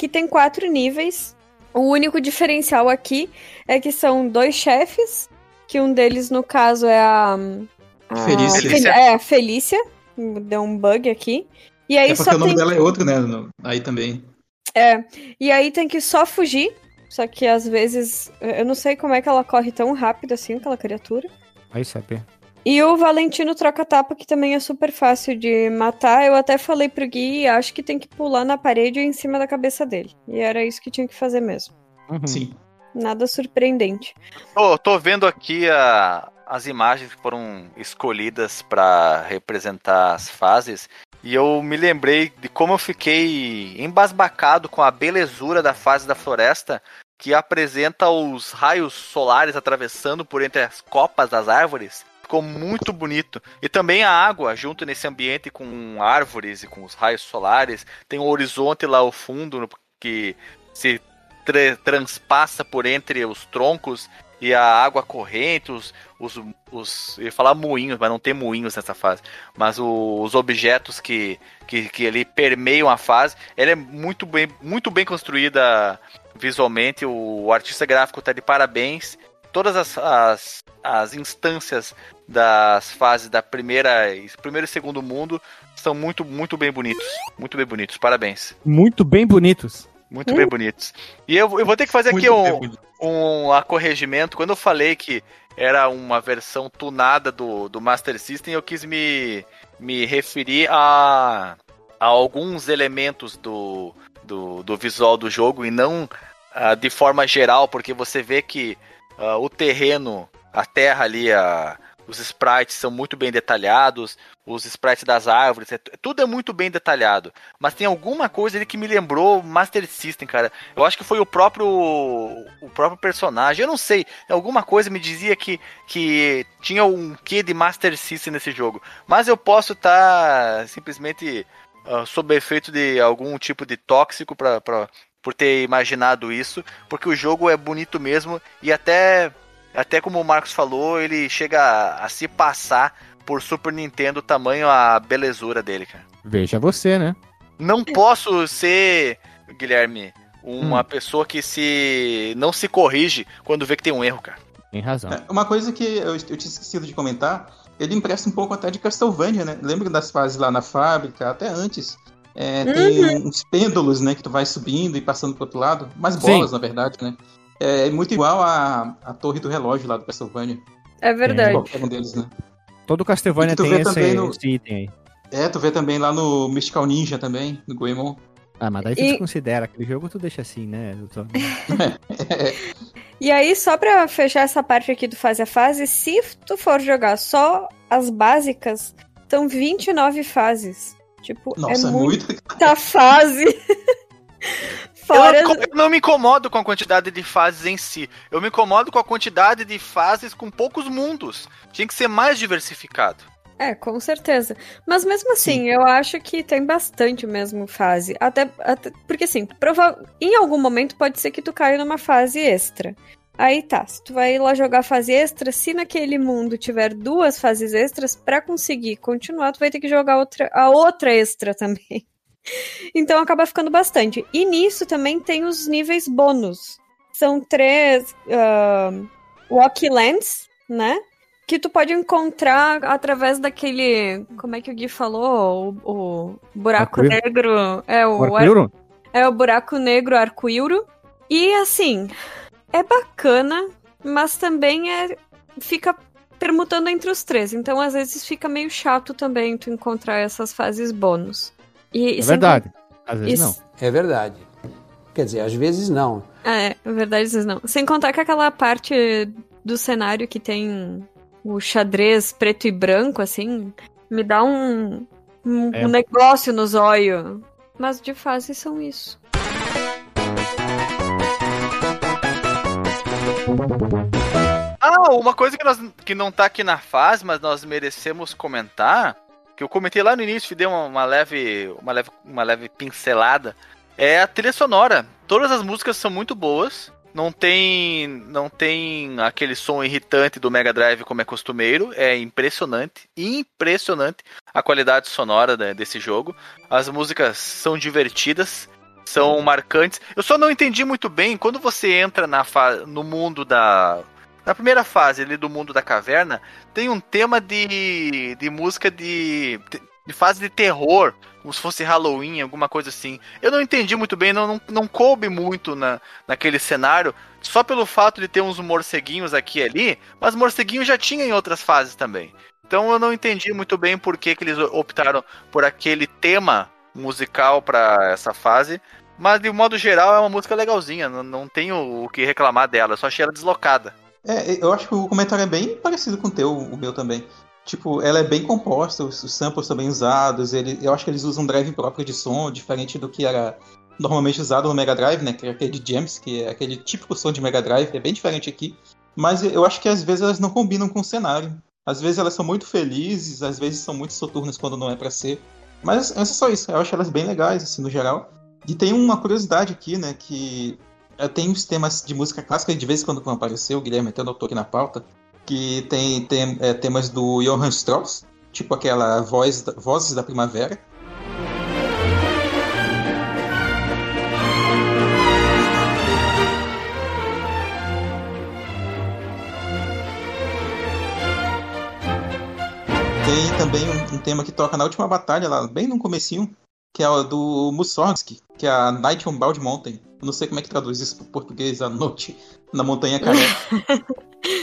B: que tem quatro níveis. O único diferencial aqui é que são dois chefes, que um deles, no caso, é a. a
E: Felícia.
C: Felícia.
B: É, a Felícia. Deu um bug aqui. E aí
E: É porque
B: só
E: o nome
B: tem.
E: dela é outro, né? Aí também.
B: É. E aí tem que só fugir. Só que às vezes. Eu não sei como é que ela corre tão rápido assim, aquela criatura.
A: Aí saber.
B: E o Valentino troca-tapa, que também é super fácil de matar. Eu até falei pro Gui, e acho que tem que pular na parede ou em cima da cabeça dele. E era isso que tinha que fazer mesmo.
A: Uhum.
E: Sim.
B: Nada surpreendente.
C: Tô, tô vendo aqui a- as imagens que foram escolhidas para representar as fases. E eu me lembrei de como eu fiquei embasbacado com a belezura da fase da floresta, que apresenta os raios solares atravessando por entre as copas das árvores. Ficou muito bonito. E também a água, junto nesse ambiente com árvores e com os raios solares. Tem o horizonte lá ao fundo, que se tra- transpassa por entre os troncos e a água corrente, os, os, os eu ia falar moinhos, mas não tem moinhos nessa fase, mas o- os objetos que, que, que ali permeiam a fase, ela é muito bem, muito bem construída visualmente, o, artista gráfico está de parabéns, todas as, as, as instâncias das fases da primeira, primeiro e segundo mundo são muito, muito bem bonitos, muito bem bonitos, parabéns.
A: Muito bem bonitos.
C: Muito
B: Hum.
C: bem bonitos. E eu, eu vou ter que fazer aqui
E: Muito
C: um,
E: bem bonito.
C: um acorregimento. Quando eu falei que era uma versão tunada do, do Master System, eu quis me, me referir a, a alguns elementos do, do, do visual do jogo e não ah, de forma geral, porque você vê que ah, o terreno, a terra ali, a, os sprites são muito bem detalhados, os sprites das árvores, é- tudo é muito bem detalhado. Mas tem alguma coisa ali que me lembrou Master System, cara. Eu acho que foi o próprio o próprio personagem. Eu não sei. Alguma coisa me dizia que, que tinha um quê de Master System nesse jogo. Mas eu posso estar simplesmente ah, sob efeito de algum tipo de tóxico pra, por ter imaginado isso. Porque o jogo é bonito mesmo. E até, até como o Marcos falou, ele chega a, a se passar por Super Nintendo, tamanho a belezura dele, cara.
A: Veja você, né?
C: Não posso ser, Guilherme, uma
A: Hum.
C: pessoa que se não se corrige quando vê que tem um erro, cara.
A: Tem razão.
E: É, Uma coisa que eu, eu tinha esquecido de comentar, ele empresta um pouco até de Castlevania, né? Lembra das fases lá na fábrica, até antes. É, Tem uns pêndulos, né, que tu vai subindo e passando pro outro lado. Mais
A: Sim.
E: bolas, na verdade, né? É muito igual à, à torre do relógio lá do Castlevania.
B: É verdade.
E: Um deles, né?
A: Todo Castlevania
E: tu
A: tem
E: vê
A: esse,
E: também no-
A: esse item aí.
E: É, tu vê também lá no Mystical Ninja também, no Goemon.
A: Ah, mas daí tu
B: E-
A: desconsidera. Aquele jogo tu deixa assim, né? doutor?
B: E aí, só pra fechar essa parte aqui do fase a fase, se tu for jogar só as básicas, são 29 fases. Tipo,
E: Nossa,
B: é
E: é
B: muita
E: muito.
B: fase.
C: Eu
B: Fora.
C: não, eu não me incomodo com a quantidade de fases em si. Eu me incomodo com a quantidade de fases com poucos mundos. Tinha que ser mais diversificado.
B: É, com certeza. Mas mesmo assim, eu acho que tem bastante mesmo fase. Até, até- porque assim, prova em algum momento pode ser que tu caia numa fase extra. Aí tá, se tu vai lá jogar fase extra, se naquele mundo tiver duas fases extras, pra conseguir continuar, tu vai ter que jogar outra, a outra extra também. Então acaba ficando bastante. E nisso também tem os níveis bônus. São três uh, Walklands, né? que tu pode encontrar através daquele. Como é que o Gui falou? O, o buraco negro. É o,
A: O
B: ar- é o buraco negro arco-íro. E assim, é bacana, mas também é fica permutando entre os três. Então, às vezes, fica meio chato também tu encontrar essas fases bônus. E,
A: É verdade. Às vezes
B: Isso.
A: não.
F: É verdade. Quer dizer, às vezes não.
B: É, é verdade, vocês não. Sem contar que aquela parte do cenário que tem o xadrez preto e branco, assim, me dá um, um,
A: É.
B: um negócio nos olhos. Mas de fase são isso.
C: Ah, uma coisa que, nós, que não tá aqui na fase, mas nós merecemos comentar, que eu comentei lá no início e dei uma, uma leve, uma, leve, uma leve pincelada, é a trilha sonora. Todas as músicas são muito boas. Não tem, não tem aquele som irritante do Mega Drive como é costumeiro. É impressionante, impressionante a qualidade sonora né, desse jogo. As músicas são divertidas, são marcantes. Eu só não entendi muito bem quando você entra na no mundo da na primeira fase ali do mundo da caverna, tem um tema de, de música de, de fase de terror, como se fosse Halloween, alguma coisa assim. Eu não entendi muito bem, não, não, não coube muito na, naquele cenário, só pelo fato de ter uns morceguinhos aqui e ali, mas morceguinho já tinha em outras fases também. Então eu não entendi muito bem por que, que eles optaram por aquele tema musical para essa fase. Mas de modo geral é uma música legalzinha, não, não tenho o que reclamar dela, só achei ela deslocada.
E: É, eu acho que o comentário é bem parecido com o teu, o meu também. Tipo, ela é bem composta, os, samples bem usados, ele, eu acho que eles usam um drive próprio de som, diferente do que era normalmente usado no Mega Drive, né? Que é aquele de Gems, que é aquele típico som de Mega Drive, é bem diferente aqui. Mas eu acho que às vezes elas não combinam com o cenário. Às vezes elas são muito felizes, às vezes são muito soturnas quando não é pra ser. Mas é só isso, eu acho elas bem legais, assim, no geral. E tem uma curiosidade aqui, né, que tem os temas de música clássica, de vez em quando vão aparecer, o Guilherme até anotou aqui na pauta, que tem, tem eh, temas do Johann Strauss, tipo aquela voz, Vozes da Primavera. Tem também um, um tema que toca na última batalha, lá bem no comecinho, que é o do Mussorgsky, que é a Night on Bald Mountain. Não sei como é que traduz isso para português, a noite na montanha careca.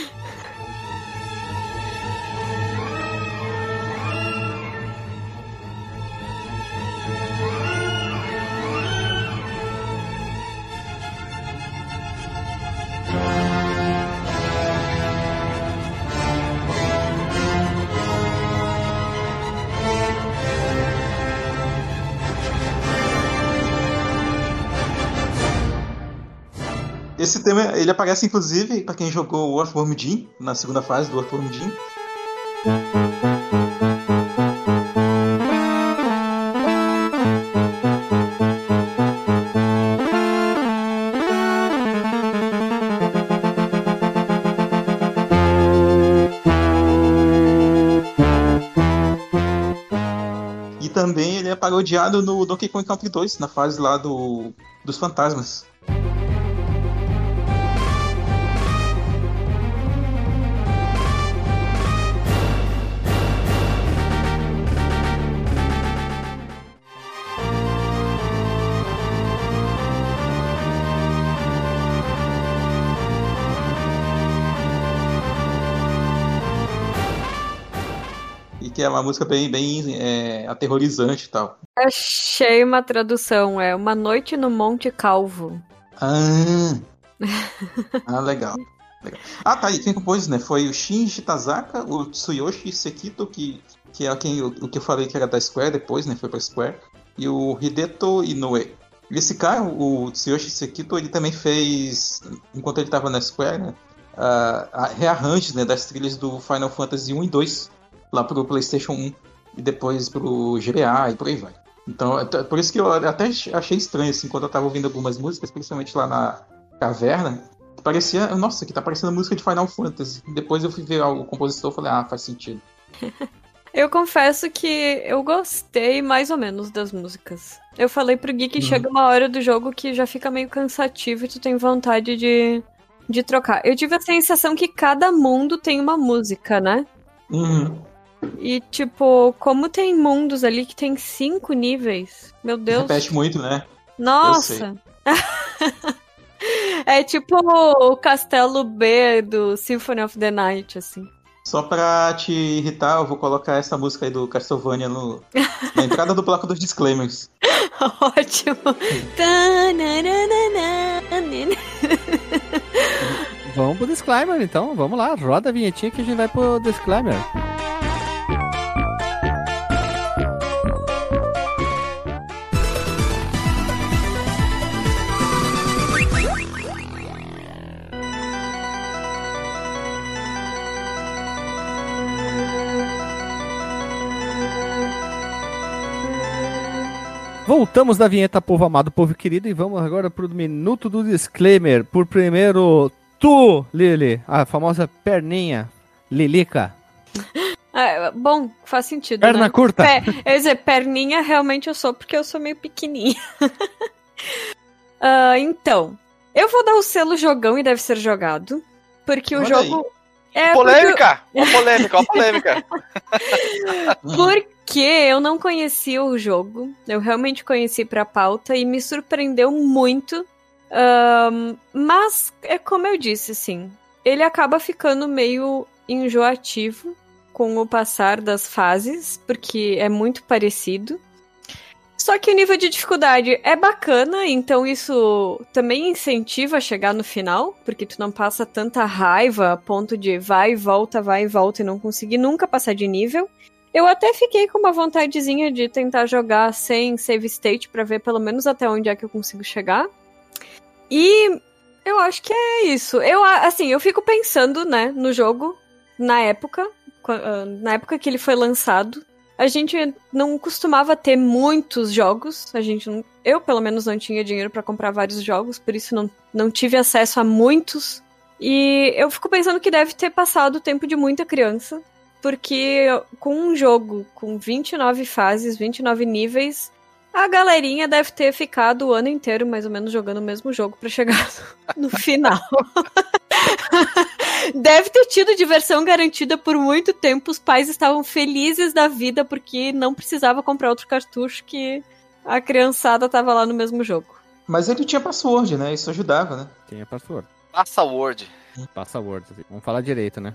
E: Esse tema, ele aparece inclusive para quem jogou o Earthworm Jim, na segunda fase do Earthworm Jim. E também ele é parodiado no Donkey Kong Country 2, na fase lá do, dos fantasmas. Que é uma música bem, bem é, aterrorizante e tal.
B: Achei uma tradução, é Uma Noite no Monte Calvo.
E: Ah, ah legal. legal. Ah, tá. E quem compôs, né? Foi o Shinji Tazaka, o Tsuyoshi Sekito, que, que é quem, o, o que eu falei que era da Square depois, né? Foi pra Square. E o Hideto Inoue. E esse cara, o Tsuyoshi Sekito, ele também fez, enquanto ele tava na Square, né? a- rearranjos né, das trilhas do Final Fantasy 1 e 2 lá pro PlayStation 1 e depois pro GBA e por aí vai. Então, é t- por isso que eu até achei estranho, assim, quando eu tava ouvindo algumas músicas, principalmente lá na caverna, parecia, nossa, que tá parecendo música de Final Fantasy. Depois eu fui ver o compositor e falei, ah, faz sentido.
B: Eu confesso que eu gostei mais ou menos das músicas. Eu falei pro Gui que
E: Uhum.
B: chega uma hora do jogo que já fica meio cansativo e tu tem vontade de, de trocar. Eu tive a sensação que cada mundo tem uma música, né?
E: Uhum.
B: E, tipo, como tem mundos ali que tem cinco níveis, meu Deus.
E: Repete muito, né?
B: Nossa! É tipo o castelo B do Symphony of the Night, assim.
E: Só pra te irritar, eu vou colocar essa música aí do Castlevania no, na entrada do bloco dos disclaimers.
B: Ótimo.
A: Vamos pro disclaimer então, vamos lá, roda a vinhetinha que a gente vai pro disclaimer. Voltamos da vinheta, povo amado, povo querido, e vamos agora pro minuto do disclaimer. Por primeiro, tu, Lili, a famosa perninha, Lilica.
B: Ah, bom, faz sentido.
A: Perna
B: né?
A: curta.
B: Pé, eu ia dizer, perninha realmente eu sou, porque eu sou meio pequenininha. Ah, então, eu vou dar o selo jogão e deve ser jogado. Porque o
E: Olha
B: jogo. É, porque-
C: polêmica! Uma polêmica, uma polêmica.
B: Porque eu não conhecia o jogo, eu realmente conheci pra pauta e me surpreendeu muito. Ahn, mas é como eu disse, assim, ele acaba ficando meio enjoativo com o passar das fases, porque é muito parecido. Só que o nível de dificuldade é bacana, então isso também incentiva a chegar no final, porque tu não passa tanta raiva a ponto de vai e volta, vai e volta e não conseguir nunca passar de nível. Eu até fiquei com uma vontadezinha de tentar jogar sem save state pra ver pelo menos até onde é que eu consigo chegar. E eu acho que é isso. Eu assim, eu fico pensando, né, no jogo na época, ah, na época que ele foi lançado. A gente não costumava ter muitos jogos. A gente não, eu pelo menos não tinha dinheiro pra comprar vários jogos, por isso não, não tive acesso a muitos. E eu fico pensando que deve ter passado o tempo de muita criança, porque com um jogo com 29 fases, 29 níveis, a galerinha deve ter ficado o ano inteiro mais ou menos jogando o mesmo jogo pra chegar no final. Deve ter tido diversão garantida por muito tempo. Os pais estavam felizes da vida porque não precisava comprar outro cartucho que a criançada tava lá no mesmo jogo.
E: Mas ele tinha password, né? Isso ajudava, né?
A: Tem a password.
C: Passa Word.
A: Password. Vamos falar direito, né?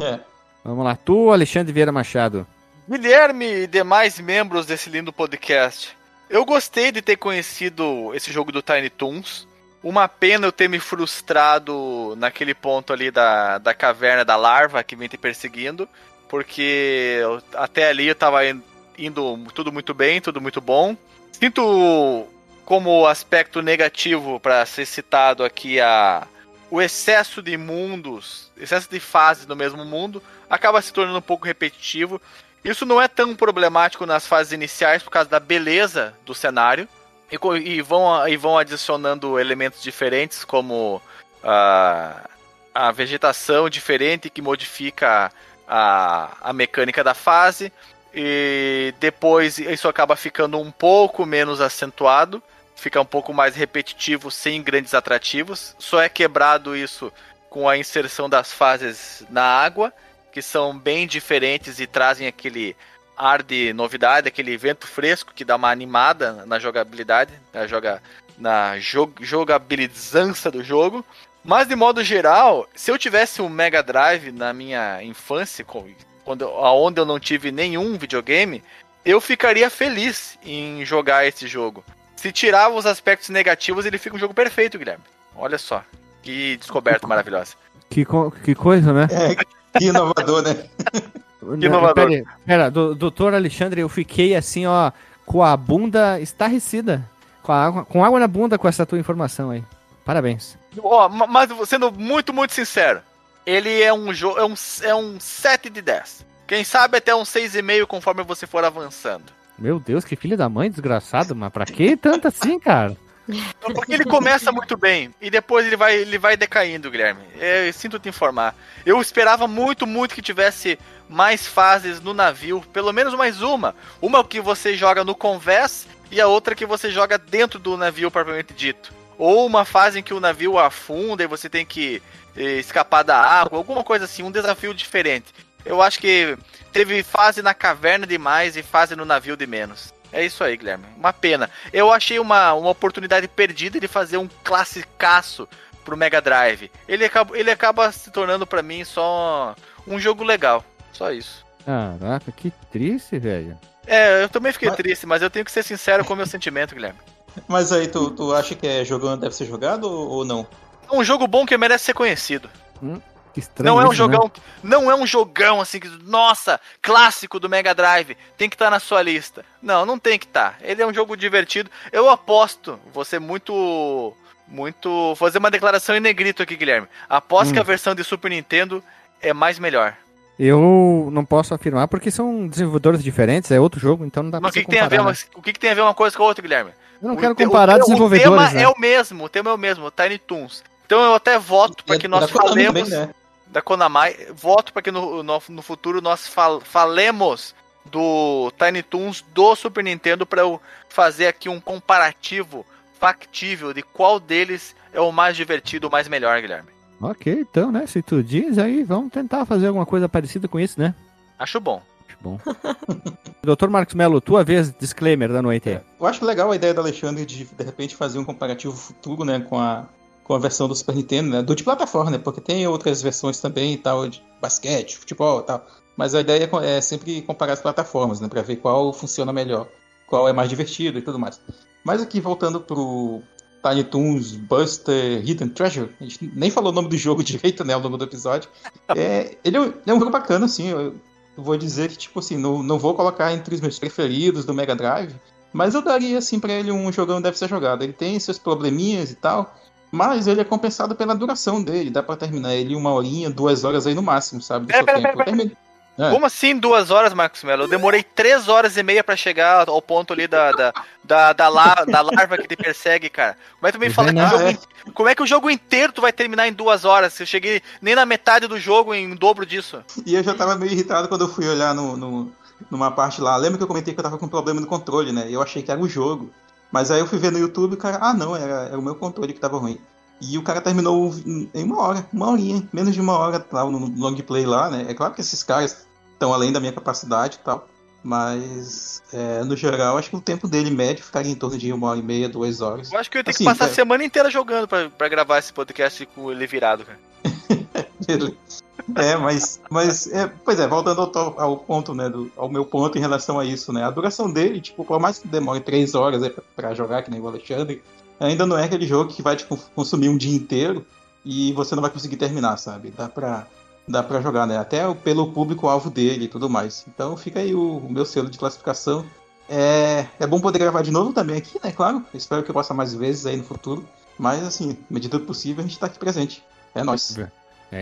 E: É.
A: Vamos lá. Tu, Alexandre Vieira Machado.
C: Guilherme e demais membros desse lindo podcast. Eu gostei de ter conhecido esse jogo do Tiny Toons. Uma pena eu ter me frustrado naquele ponto ali da, da caverna da larva que vem te perseguindo. Porque eu- até ali eu tava in- indo tudo muito bem, tudo muito bom. Sinto como aspecto negativo para ser citado aqui a o excesso de mundos, excesso de fases no mesmo mundo, acaba se tornando um pouco repetitivo. Isso não é tão problemático nas fases iniciais por causa da beleza do cenário. E, e vão, e vão adicionando elementos diferentes, como a, a vegetação diferente que modifica a, a mecânica da fase. E depois isso acaba ficando um pouco menos acentuado. Fica um pouco mais repetitivo, sem grandes atrativos. Só é quebrado isso com a inserção das fases na água que são bem diferentes e trazem aquele ar de novidade, aquele vento fresco que dá uma animada na jogabilidade, na, joga, na jo jogabilizança do jogo. Mas de modo geral, se eu tivesse um Mega Drive na minha infância, quando, onde eu não tive nenhum videogame, eu ficaria feliz em jogar esse jogo. Se tirar os aspectos negativos, ele fica um jogo perfeito, Guilherme. Olha só, que descoberta maravilhosa.
A: Que, co- que coisa, né?
E: É, que inovador, né?
A: Que
C: inovador.
A: Pera, aí, pera do, doutor Alexandre, eu fiquei assim, ó, com a bunda estarrecida. Com, a água, com água na bunda com essa tua informação aí. Parabéns.
C: Ó, ma- mas sendo muito, muito sincero, ele é um jogo. É um, é um 7 de 10. Quem sabe até um 6,5 conforme você for avançando.
A: Meu Deus, que filho da mãe, desgraçado, mas pra que tanto assim, cara?
C: Porque ele começa muito bem e depois ele vai, ele vai decaindo, Guilherme. Eu sinto te informar. Eu esperava muito, muito que tivesse mais fases no navio, pelo menos mais uma. Uma que você joga no convés e a outra que você joga dentro do navio propriamente dito. Ou uma fase em que o navio afunda e você tem que eh, escapar da água, alguma coisa assim, um desafio diferente. Eu acho que teve fase na caverna demais e fase no navio de menos. É isso aí, Guilherme. Uma pena. Eu achei uma, uma oportunidade perdida de fazer um classicaço pro Mega Drive, ele acaba, ele acaba se tornando pra mim só um jogo legal. Só isso.
A: Caraca, que triste, velho.
C: É, eu também fiquei
E: Mas-
C: triste, mas eu tenho que ser sincero com o meu sentimento, Guilherme.
E: Mas aí, tu, tu acha que é jogando deve ser jogado ou, não?
C: É um jogo bom que merece ser conhecido.
A: Que estranho.
C: não é um
A: isso, né?
C: jogão, não é um jogão assim que, nossa, clássico do Mega Drive, tem que estar na sua lista. Não, não tem que estar. Ele é um jogo divertido. Eu aposto, vou ser muito muito, vou fazer uma declaração em negrito aqui, Guilherme. Aposto
A: Hum.
C: que a versão de Super Nintendo é mais melhor.
A: Eu não posso afirmar porque são desenvolvedores diferentes, é outro jogo, então não dá
C: Mas o
A: pra
C: que,
A: você
C: a ver,
A: comparar, né?
C: mas o que, que tem a ver uma coisa com a outra, Guilherme?
A: Eu não
C: O
A: quero
C: te-
A: comparar
C: o,
A: desenvolvedores,
C: O tema
A: né?
C: é o mesmo, o tema é o mesmo, Tiny Toons. Então eu até voto para
E: E
C: que
E: é
C: nós falemos
E: também, né?
C: Da Konami, voto para que no, no, no futuro nós fal- falemos do Tiny Toons do Super Nintendo para eu fazer aqui um comparativo factível de qual deles é o mais divertido, o mais melhor, Guilherme.
A: Ok, então, né? Se tu diz aí, vamos tentar fazer alguma coisa parecida com isso, né?
C: Acho bom.
A: Acho bom. Doutor Marcos Melo, tua vez, disclaimer da noite aí.
E: Eu acho legal a ideia do Alexandre de, de repente, fazer um comparativo futuro, né, com a, com a versão do Super Nintendo, né, do de plataforma, né, porque tem outras versões também e tal, de basquete, futebol e tal. Mas a ideia é é sempre comparar as plataformas, né, pra ver qual funciona melhor, qual é mais divertido e tudo mais. Mas aqui, voltando pro Tiny Toons Buster Hidden Treasure, a gente nem falou o nome do jogo direito, né, ao longo do episódio. É, ele é um- é um jogo bacana, assim, eu, eu vou dizer que, tipo assim, não, não vou colocar entre os meus preferidos do Mega Drive, mas eu daria, assim, pra ele um jogão deve ser jogado. Ele tem seus probleminhas e tal, mas ele é compensado pela duração dele. Dá pra terminar ele uma horinha, duas horas aí no máximo, sabe? Do
C: Pera, pera, pera,
E: Eu terminei- É.
C: Como assim duas horas, Marcos Mello? Eu demorei três horas e meia pra chegar ao ponto ali da, da, da, da, la- da larva que te persegue, cara. Como é que tu me fala que o jogo
E: é.
C: in- Como é que o jogo inteiro tu vai terminar em duas horas? Eu cheguei nem na metade do jogo em dobro disso.
E: E eu já tava meio irritado quando eu fui olhar no, no- numa parte lá. Lembra que eu comentei que eu tava com problema no controle, né? Eu achei que era o jogo. Mas aí eu fui ver no YouTube o cara, ah não, era, era o meu controle que tava ruim. E o cara terminou em uma hora, uma horinha, menos de uma hora lá no no long play lá, né? É claro que esses caras estão além da minha capacidade e tal. Mas, é, no geral, acho que o tempo dele médio ficaria em torno de uma hora e meia, duas horas.
C: Eu acho que eu ia ter
E: Assim,
C: que passar
E: é-
C: a semana inteira jogando pra, pra gravar esse podcast com ele virado, cara.
E: É, mas, mas é, pois é, voltando ao, ao ponto, né, do- ao meu ponto em relação a isso, né, a duração dele, tipo, por mais que demore três horas aí pra, pra jogar, que nem o Alexandre, ainda não é aquele jogo que vai te con- consumir um dia inteiro e você não vai conseguir terminar, sabe? Dá pra, dá pra jogar, né, até pelo público-alvo dele e tudo mais. Então fica aí o, o meu selo de classificação. É, é bom poder gravar de novo também aqui, né, claro, espero que eu possa mais vezes aí no futuro, mas assim, medida do possível, a gente tá aqui presente. É nóis.
A: É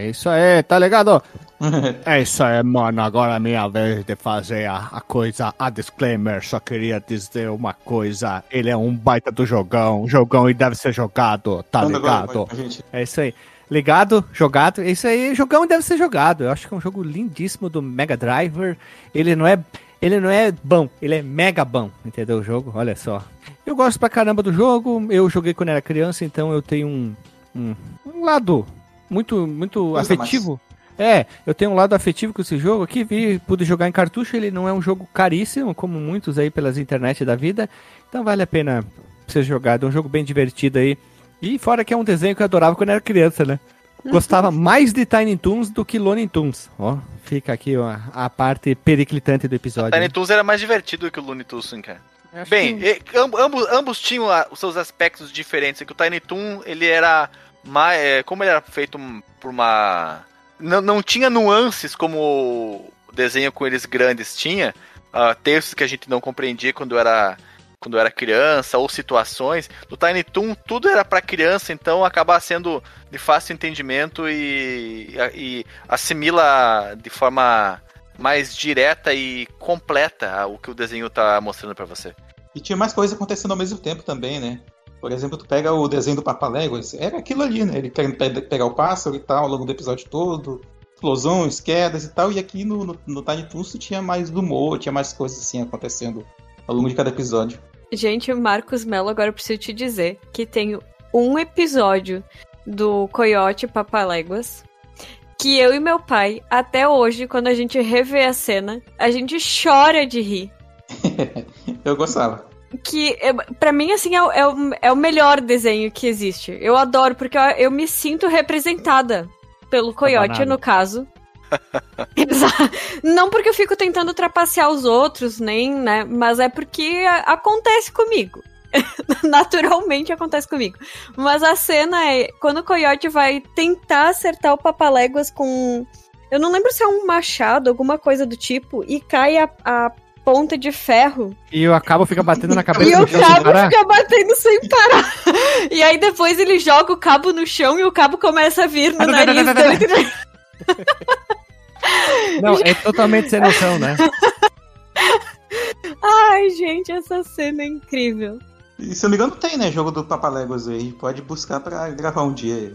A: isso aí, tá ligado? É isso aí, mano. Agora é minha vez de fazer a, a coisa, a disclaimer. Só queria dizer uma coisa. Ele é um baita do jogão. Jogão e deve ser jogado, tá
E: agora,
A: ligado?
E: gente.
A: É isso aí. Ligado, jogado. É isso aí, jogão deve ser jogado. Eu acho que é um jogo lindíssimo do Mega Driver. Ele não é. Ele não é bom, ele é mega bom, entendeu o jogo? Olha só. Eu gosto pra caramba do jogo. Eu joguei quando era criança, então eu tenho um, um, um lado muito, muito afetivo. É, eu tenho um lado afetivo com esse jogo aqui, vi, pude jogar em cartucho, ele não é um jogo caríssimo, como muitos aí pelas internet da vida, então vale a pena ser jogado, é um jogo bem divertido aí. E fora que é um desenho que eu adorava quando era criança, né? Gostava mais de Tiny Toons do que Looney Tunes. Ó, fica aqui ó, a parte periclitante do episódio.
C: Tiny
A: né?
C: Toons era mais divertido do que o Looney Tunes, sim, cara. Bem,
A: que-
C: e- amb- ambos, ambos tinham os seus aspectos diferentes. é Que o Tiny Toon, ele era mais. é, como ele era feito por uma. Não, não tinha nuances como o desenho com eles grandes tinha. ah, textos que a gente não compreendia quando era. Quando era criança, ou situações. No Tiny Toon, tudo era para criança, então acaba sendo de fácil entendimento e, e assimila de forma mais direta e completa o que o desenho tá mostrando pra você.
E: E tinha mais coisa acontecendo ao mesmo tempo também, né? Por exemplo, tu pega o desenho do Papaléguas, era aquilo ali, né? Ele querendo pe- pegar o pássaro e tal, ao longo do episódio todo, explosões, quedas e tal, e aqui no, no, no Tiny Toons tinha mais humor, tinha mais coisas assim acontecendo ao longo de cada episódio.
B: Gente, Marcos Mello, agora eu preciso te dizer que tem um episódio do Coyote Papaléguas que eu e meu pai, até hoje, quando a gente revê a cena, a gente chora de rir.
E: Eu gostava.
B: Que é, para mim assim é, o- é, o, é o melhor desenho que existe. Eu adoro porque eu, eu me sinto representada pelo coiote
A: banana.
B: no caso. Não porque eu fico tentando trapacear os outros, nem, né? Mas é porque acontece comigo. Naturalmente acontece comigo. Mas a cena é quando o coiote vai tentar acertar o Papaléguas com. Eu não lembro se é um machado, alguma coisa do tipo, e cai a, a ponta de ferro.
A: E o cabo fica batendo na cabeça
B: E o
A: do chão sem
B: cabo
A: parar.
B: fica batendo sem parar. E aí depois ele joga o cabo no chão e o cabo começa a vir no nariz dele.
A: Não, é totalmente sem noção, né?
B: Ai, gente, essa cena é incrível.
E: E se eu não me engano, tem, né? Jogo do Papaléguas aí. Pode buscar pra gravar um dia aí.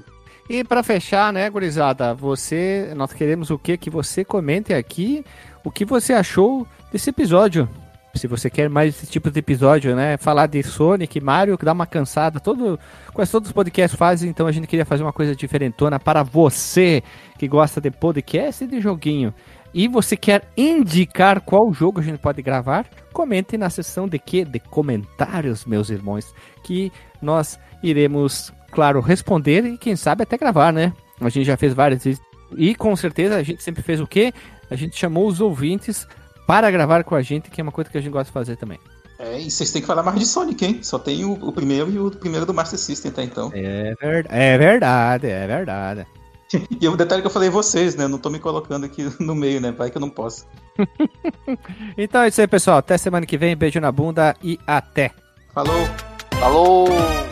A: E pra fechar, né, gurizada, você, nós queremos o que que você comente aqui, o que você achou desse episódio. Se você quer mais esse tipo de episódio, né, falar de Sonic, Mario, que dá uma cansada, todo, quase todos os podcasts fazem, então a gente queria fazer uma coisa diferentona para você que gosta de podcast e de joguinho. E você quer indicar qual jogo a gente pode gravar? Comente na seção de que? De comentários, meus irmãos, que nós iremos, claro, responder e quem sabe até gravar, né? A gente já fez várias vezes. E com certeza a gente sempre fez o quê? A gente chamou os ouvintes para gravar com a gente, que é uma coisa que a gente gosta de fazer também.
E: É, e vocês têm que falar mais de Sonic, hein? Só tem o, o primeiro e o primeiro do Master System, tá? Então.
A: É, ver- é verdade, é verdade.
E: E o detalhe que eu falei vocês, né? Eu não tô me colocando aqui no meio, né? Vai que eu não posso.
A: Então é isso aí, pessoal. Até semana que vem. Beijo na bunda e até.
E: Falou!
C: Falou!